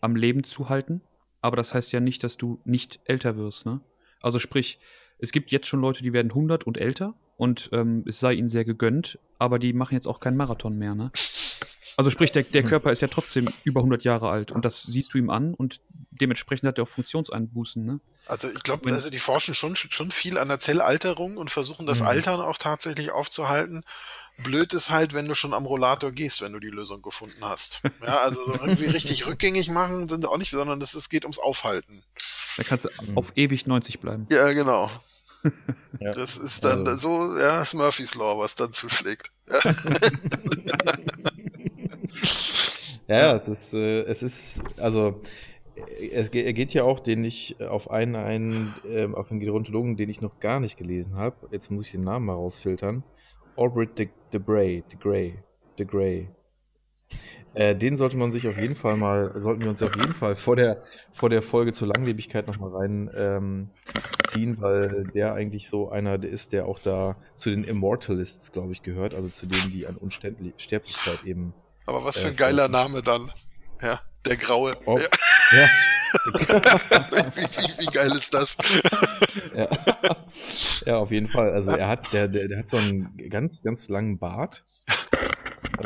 am Leben zu halten. Aber das heißt ja nicht, dass du nicht älter wirst, ne? Also sprich, es gibt jetzt schon Leute, die werden 100 und älter und ähm, es sei ihnen sehr gegönnt, aber die machen jetzt auch keinen Marathon mehr, ne? Also sprich, der, der Körper ist ja trotzdem über 100 Jahre alt und das siehst du ihm an und dementsprechend hat er auch Funktionseinbußen, ne? Also ich glaube, also die forschen schon, schon viel an der Zellalterung und versuchen das Mhm. Altern auch tatsächlich aufzuhalten. Blöd ist halt, wenn du schon am Rollator gehst, wenn du die Lösung gefunden hast. Ja, also so irgendwie richtig <laughs> rückgängig machen sind auch nicht, sondern es, geht ums Aufhalten. Da kannst du Mhm. auf ewig 90 bleiben. Ja, genau. <laughs> Ja. Das ist dann Also- so, ja, ist Murphy's Law, was dann zuschlägt. <laughs> Ja, ja, es ist, äh, es ist, also äh, es ge- er geht ja auch, den ich äh, auf einen, einen ähm, auf einen Gerontologen, den ich noch gar nicht gelesen habe. Jetzt muss ich den Namen mal rausfiltern. Albert de, de Bray, de Grey, de Grey. Äh, den sollte man sich auf jeden Fall mal, sollten wir uns auf jeden Fall vor der, vor der Folge zur Langlebigkeit nochmal rein ähm, ziehen, weil der eigentlich so einer der ist, der auch da zu den Immortalists, glaube ich, gehört, also zu denen, die an Unsterblichkeit eben Aber was für Äh, ein geiler Name dann. Ja, der Graue. Oh. Ja, Ja, wie, <laughs> wie, wie geil ist das? ja. ja, auf jeden Fall. Also er hat, der, der, der hat so einen ganz, ganz langen Bart.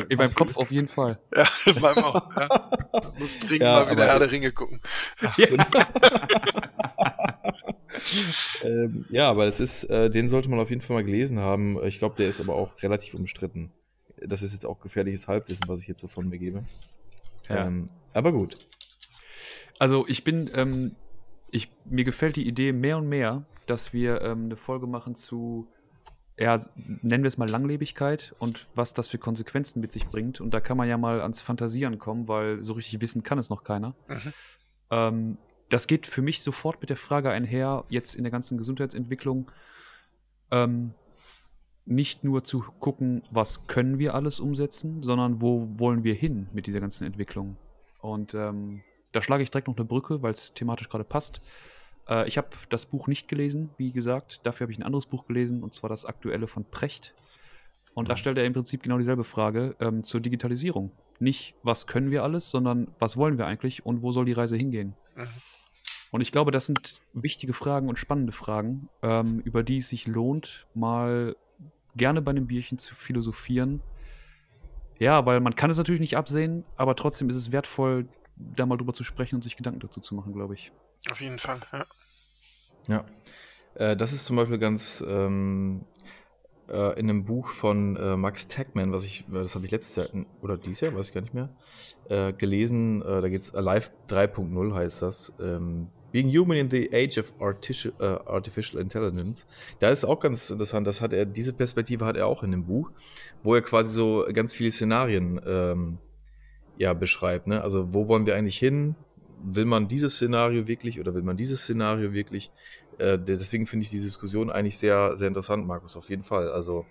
In meinem Kopf auf jeden Fall. Ja, in meinem auch. Ja. Muss dringend Ja, mal wieder Herr der Ringe gucken. <laughs> ähm, ja, aber es ist, äh, den sollte man auf jeden Fall mal gelesen haben. Ich glaube, der ist aber auch relativ umstritten. Das ist jetzt auch gefährliches Halbwissen, was ich jetzt so von mir gebe. Ja. Ähm, aber gut. Also ich bin, ähm, ich, mir gefällt die Idee mehr und mehr, dass wir ähm, eine Folge machen zu, ja, nennen wir es mal Langlebigkeit und was das für Konsequenzen mit sich bringt. Und da kann man ja mal ans Fantasieren kommen, weil so richtig wissen kann es noch keiner. Mhm. Ähm, das geht für mich sofort mit der Frage einher, jetzt in der ganzen Gesundheitsentwicklung, ähm, nicht nur zu gucken, was können wir alles umsetzen, sondern wo wollen wir hin mit dieser ganzen Entwicklung. Und ähm, da schlage ich direkt noch eine Brücke, weil es thematisch gerade passt. Äh, ich habe das Buch nicht gelesen, wie gesagt. Dafür habe ich ein anderes Buch gelesen, und zwar das aktuelle von Precht. Und da stellt er im Prinzip genau dieselbe Frage ähm, zur Digitalisierung. Nicht, was können wir alles, sondern was wollen wir eigentlich und wo soll die Reise hingehen? Mhm. Und ich glaube, das sind wichtige Fragen und spannende Fragen, ähm, über die es sich lohnt, mal gerne bei einem Bierchen zu philosophieren. Ja, weil man kann es natürlich nicht absehen, aber trotzdem ist es wertvoll, da mal drüber zu sprechen und sich Gedanken dazu zu machen, glaube ich. Auf jeden Fall. Ja. Ja. Äh, das ist zum Beispiel ganz ähm, äh, in einem Buch von äh, Max Tegman, was ich, äh, das habe ich letztes Jahr oder dieses Jahr, weiß ich gar nicht mehr, äh, gelesen. Äh, da geht's Alive 3.0 heißt das. Ähm, Being Human in the Age of Artificial, äh, Artificial Intelligence. Da ist auch ganz interessant, das hat er, diese Perspektive hat er auch in dem Buch, wo er quasi so ganz viele Szenarien ähm, ja, beschreibt. Ne? Also wo wollen wir eigentlich hin? Will man dieses Szenario wirklich oder will man dieses Szenario wirklich? Äh, deswegen finde ich die Diskussion eigentlich sehr, sehr interessant, Markus, auf jeden Fall. Also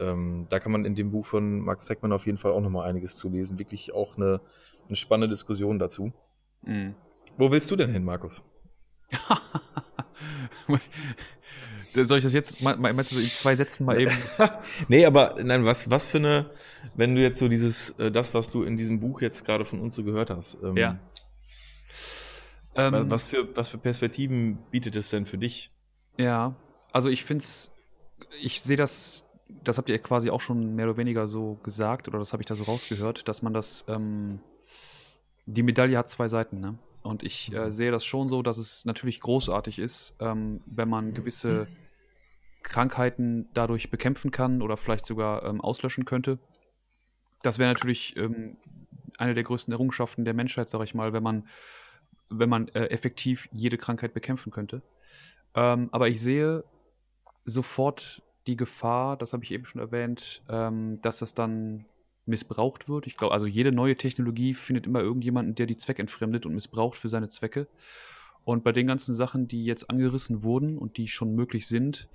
ähm, da kann man in dem Buch von Max Teckmann auf jeden Fall auch nochmal einiges zu lesen. Wirklich auch eine, eine spannende Diskussion dazu. Wo willst du denn hin, Markus? <laughs> Soll ich das jetzt, me- me- meinst du so in zwei Sätzen mal eben? <laughs> Nee, aber nein, was, was für eine, wenn du jetzt so dieses, äh, das, was du in diesem Buch jetzt gerade von uns so gehört hast, ähm, Ja. Ähm, was, was, für, was für Perspektiven bietet es denn für dich? Ja, also ich finde es, ich sehe das, das habt ihr quasi auch schon mehr oder weniger so gesagt, oder das habe ich da so rausgehört, dass man das, ähm, die Medaille hat zwei Seiten, ne? Und ich äh, sehe das schon so, dass es natürlich großartig ist, ähm, wenn man gewisse <clears throat> Krankheiten dadurch bekämpfen kann oder vielleicht sogar ähm, auslöschen könnte. Das wäre natürlich ähm, eine der größten Errungenschaften der Menschheit, sage ich mal, wenn man, wenn man äh, effektiv jede Krankheit bekämpfen könnte. Ähm, aber ich sehe sofort die Gefahr, das habe ich eben schon erwähnt, ähm, dass das dann missbraucht wird. Ich glaube, also jede neue Technologie findet immer irgendjemanden, der die zweckentfremdet und missbraucht für seine Zwecke. Und bei den ganzen Sachen, die jetzt angerissen wurden und die schon möglich sind,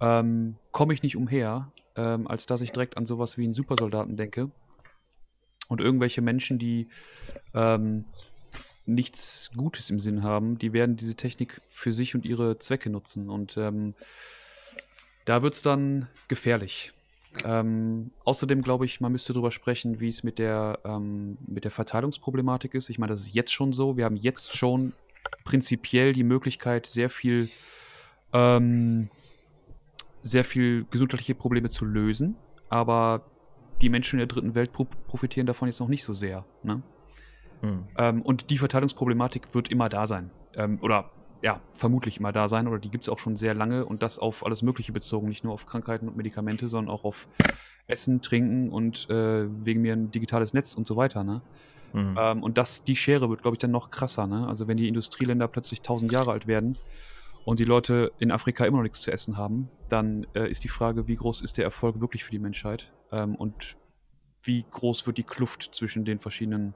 ähm, komme ich nicht umher, ähm, als dass ich direkt an sowas wie einen Supersoldaten denke. Und irgendwelche Menschen, die ähm, nichts Gutes im Sinn haben, die werden diese Technik für sich und ihre Zwecke nutzen. Und ähm, da wird es dann gefährlich. Ähm, außerdem glaube ich, man müsste darüber sprechen, wie es mit der, ähm, mit der Verteilungsproblematik ist. Ich meine, das ist jetzt schon so. Wir haben jetzt schon prinzipiell die Möglichkeit, sehr viel, ähm, sehr viel gesundheitliche Probleme zu lösen. Aber die Menschen in der dritten Welt pro profitieren davon jetzt noch nicht so sehr. Ne? Hm. Ähm, und die Verteilungsproblematik wird immer da sein. Ähm, oder ja, vermutlich immer da sein. Oder die gibt es auch schon sehr lange und das auf alles Mögliche bezogen. Nicht nur auf Krankheiten und Medikamente, sondern auch auf Essen, Trinken und äh, wegen mir ein digitales Netz und so weiter. Ne? Hm. Ähm, und das, die Schere wird, glaube ich, dann noch krasser. Ne? Also wenn die Industrieländer plötzlich tausend Jahre alt werden und die Leute in Afrika immer noch nichts zu essen haben, dann äh, ist die Frage, wie groß ist der Erfolg wirklich für die Menschheit ähm, und wie groß wird die Kluft zwischen den verschiedenen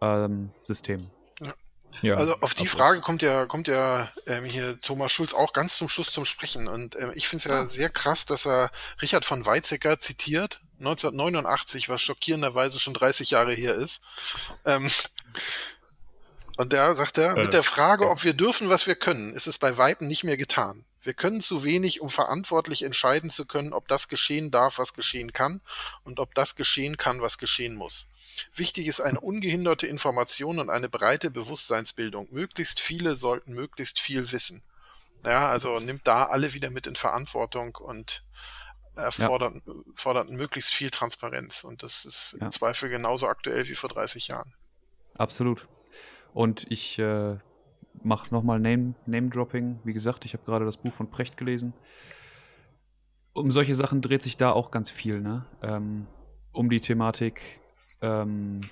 ähm, Systemen. Ja, also auf die Frage kommt ja, kommt ja ähm, hier Thomas Schulz auch ganz zum Schluss zum Sprechen. Und ähm, ich finde es ja ah. sehr krass, dass er Richard von Weizsäcker zitiert, 1989, was schockierenderweise schon 30 Jahre her ist. Ähm, und da sagt er, mit der Frage, ob wir dürfen, was wir können, ist es bei Weitem nicht mehr getan. Wir können zu wenig, um verantwortlich entscheiden zu können, ob das geschehen darf, was geschehen kann, und ob das geschehen kann, was geschehen muss. Wichtig ist eine ungehinderte Information und eine breite Bewusstseinsbildung. Möglichst viele sollten möglichst viel wissen. Ja, also nimmt da alle wieder mit in Verantwortung und erfordert ja. fordert möglichst viel Transparenz. Und das ist ja. im Zweifel genauso aktuell wie vor 30 Jahren. Absolut. Und ich äh, mache nochmal Name-Dropping. Name Wie gesagt, ich habe gerade das Buch von Precht gelesen. Um solche Sachen dreht sich da auch ganz viel, ne? Ähm, um die Thematik, ähm,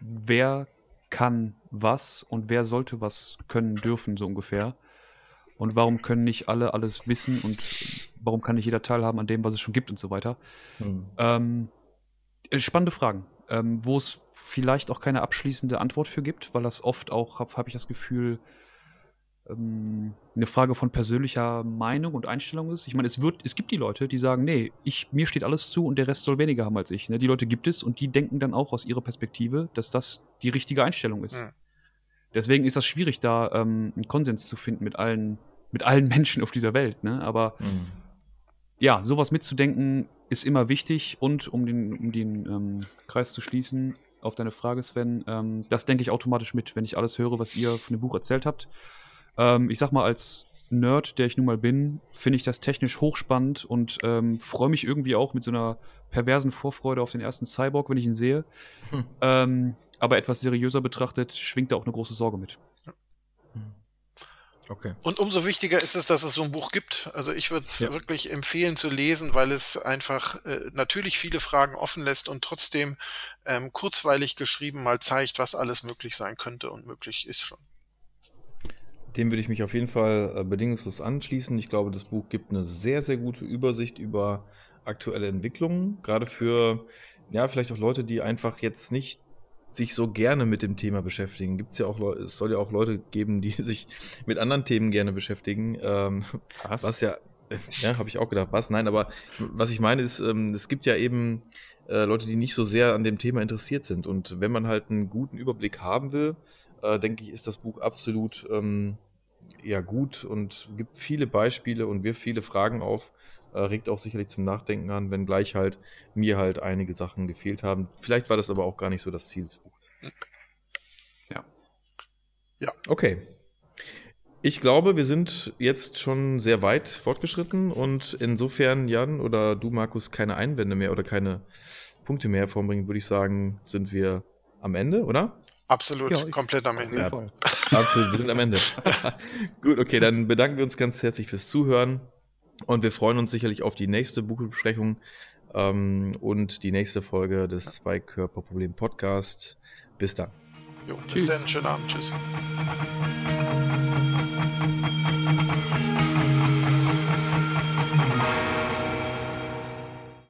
wer kann was und wer sollte was können dürfen, so ungefähr. Und warum können nicht alle alles wissen und warum kann nicht jeder teilhaben an dem, was es schon gibt und so weiter. Hm. Ähm, äh, spannende Fragen, ähm, wo es vielleicht auch keine abschließende Antwort für gibt, weil das oft auch, habe hab ich das Gefühl, ähm, eine Frage von persönlicher Meinung und Einstellung ist. Ich meine, es wird, es gibt die Leute, die sagen, nee, ich, mir steht alles zu und der Rest soll weniger haben als ich. Ne? Die Leute gibt es und die denken dann auch aus ihrer Perspektive, dass das die richtige Einstellung ist. Mhm. Deswegen ist das schwierig, da ähm, einen Konsens zu finden mit allen, mit allen <laughs> Menschen auf dieser Welt. Ne? Aber mhm. ja, sowas mitzudenken ist immer wichtig und um den, um den ähm, Kreis zu schließen, auf deine Frage, Sven, ähm, das denke ich automatisch mit, wenn ich alles höre, was ihr von dem Buch erzählt habt. Ähm, ich sag mal, als Nerd, der ich nun mal bin, finde ich das technisch hochspannend und ähm, freue mich irgendwie auch mit so einer perversen Vorfreude auf den ersten Cyborg, wenn ich ihn sehe. Hm. Ähm, aber etwas seriöser betrachtet, schwingt da auch eine große Sorge mit. Okay. Und umso wichtiger ist es, dass es so ein Buch gibt. Also ich würde es ja. wirklich empfehlen zu lesen, weil es einfach äh, natürlich viele Fragen offen lässt und trotzdem ähm, kurzweilig geschrieben mal zeigt, was alles möglich sein könnte und möglich ist schon. Dem würde ich mich auf jeden Fall äh, bedingungslos anschließen. Ich glaube, das Buch gibt eine sehr, sehr gute Übersicht über aktuelle Entwicklungen, gerade für, ja, vielleicht auch Leute, die einfach jetzt nicht sich so gerne mit dem Thema beschäftigen. Gibt's ja auch Leute, es soll ja auch Leute geben, die <laughs> sich mit anderen Themen gerne beschäftigen. Ähm, was? was ja, <laughs> ja, habe ich auch gedacht, was? Nein, aber was ich meine ist, ähm, es gibt ja eben äh, Leute, die nicht so sehr an dem Thema interessiert sind. Und wenn man halt einen guten Überblick haben will, äh, denke ich, ist das Buch absolut ähm, ja gut und gibt viele Beispiele und wirft viele Fragen auf, regt auch sicherlich zum Nachdenken an, wenngleich halt mir halt einige Sachen gefehlt haben. Vielleicht war das aber auch gar nicht so das Ziel des Buches. Ja. Ja. Okay. Ich glaube, wir sind jetzt schon sehr weit fortgeschritten und insofern, Jan oder du, Markus, keine Einwände mehr oder keine Punkte mehr hervorbringen, würde ich sagen, sind wir am Ende, oder? Absolut, ja, komplett am Ende. Ja, absolut, wir sind am Ende. <laughs> Gut, okay, dann bedanken wir uns ganz herzlich fürs Zuhören und wir freuen uns sicherlich auf die nächste Buchbesprechung ähm, und die nächste Folge des Zweikörperproblem Podcast. Bis dann. Jo, bis Tschüss. dann, schönen Abend. Tschüss.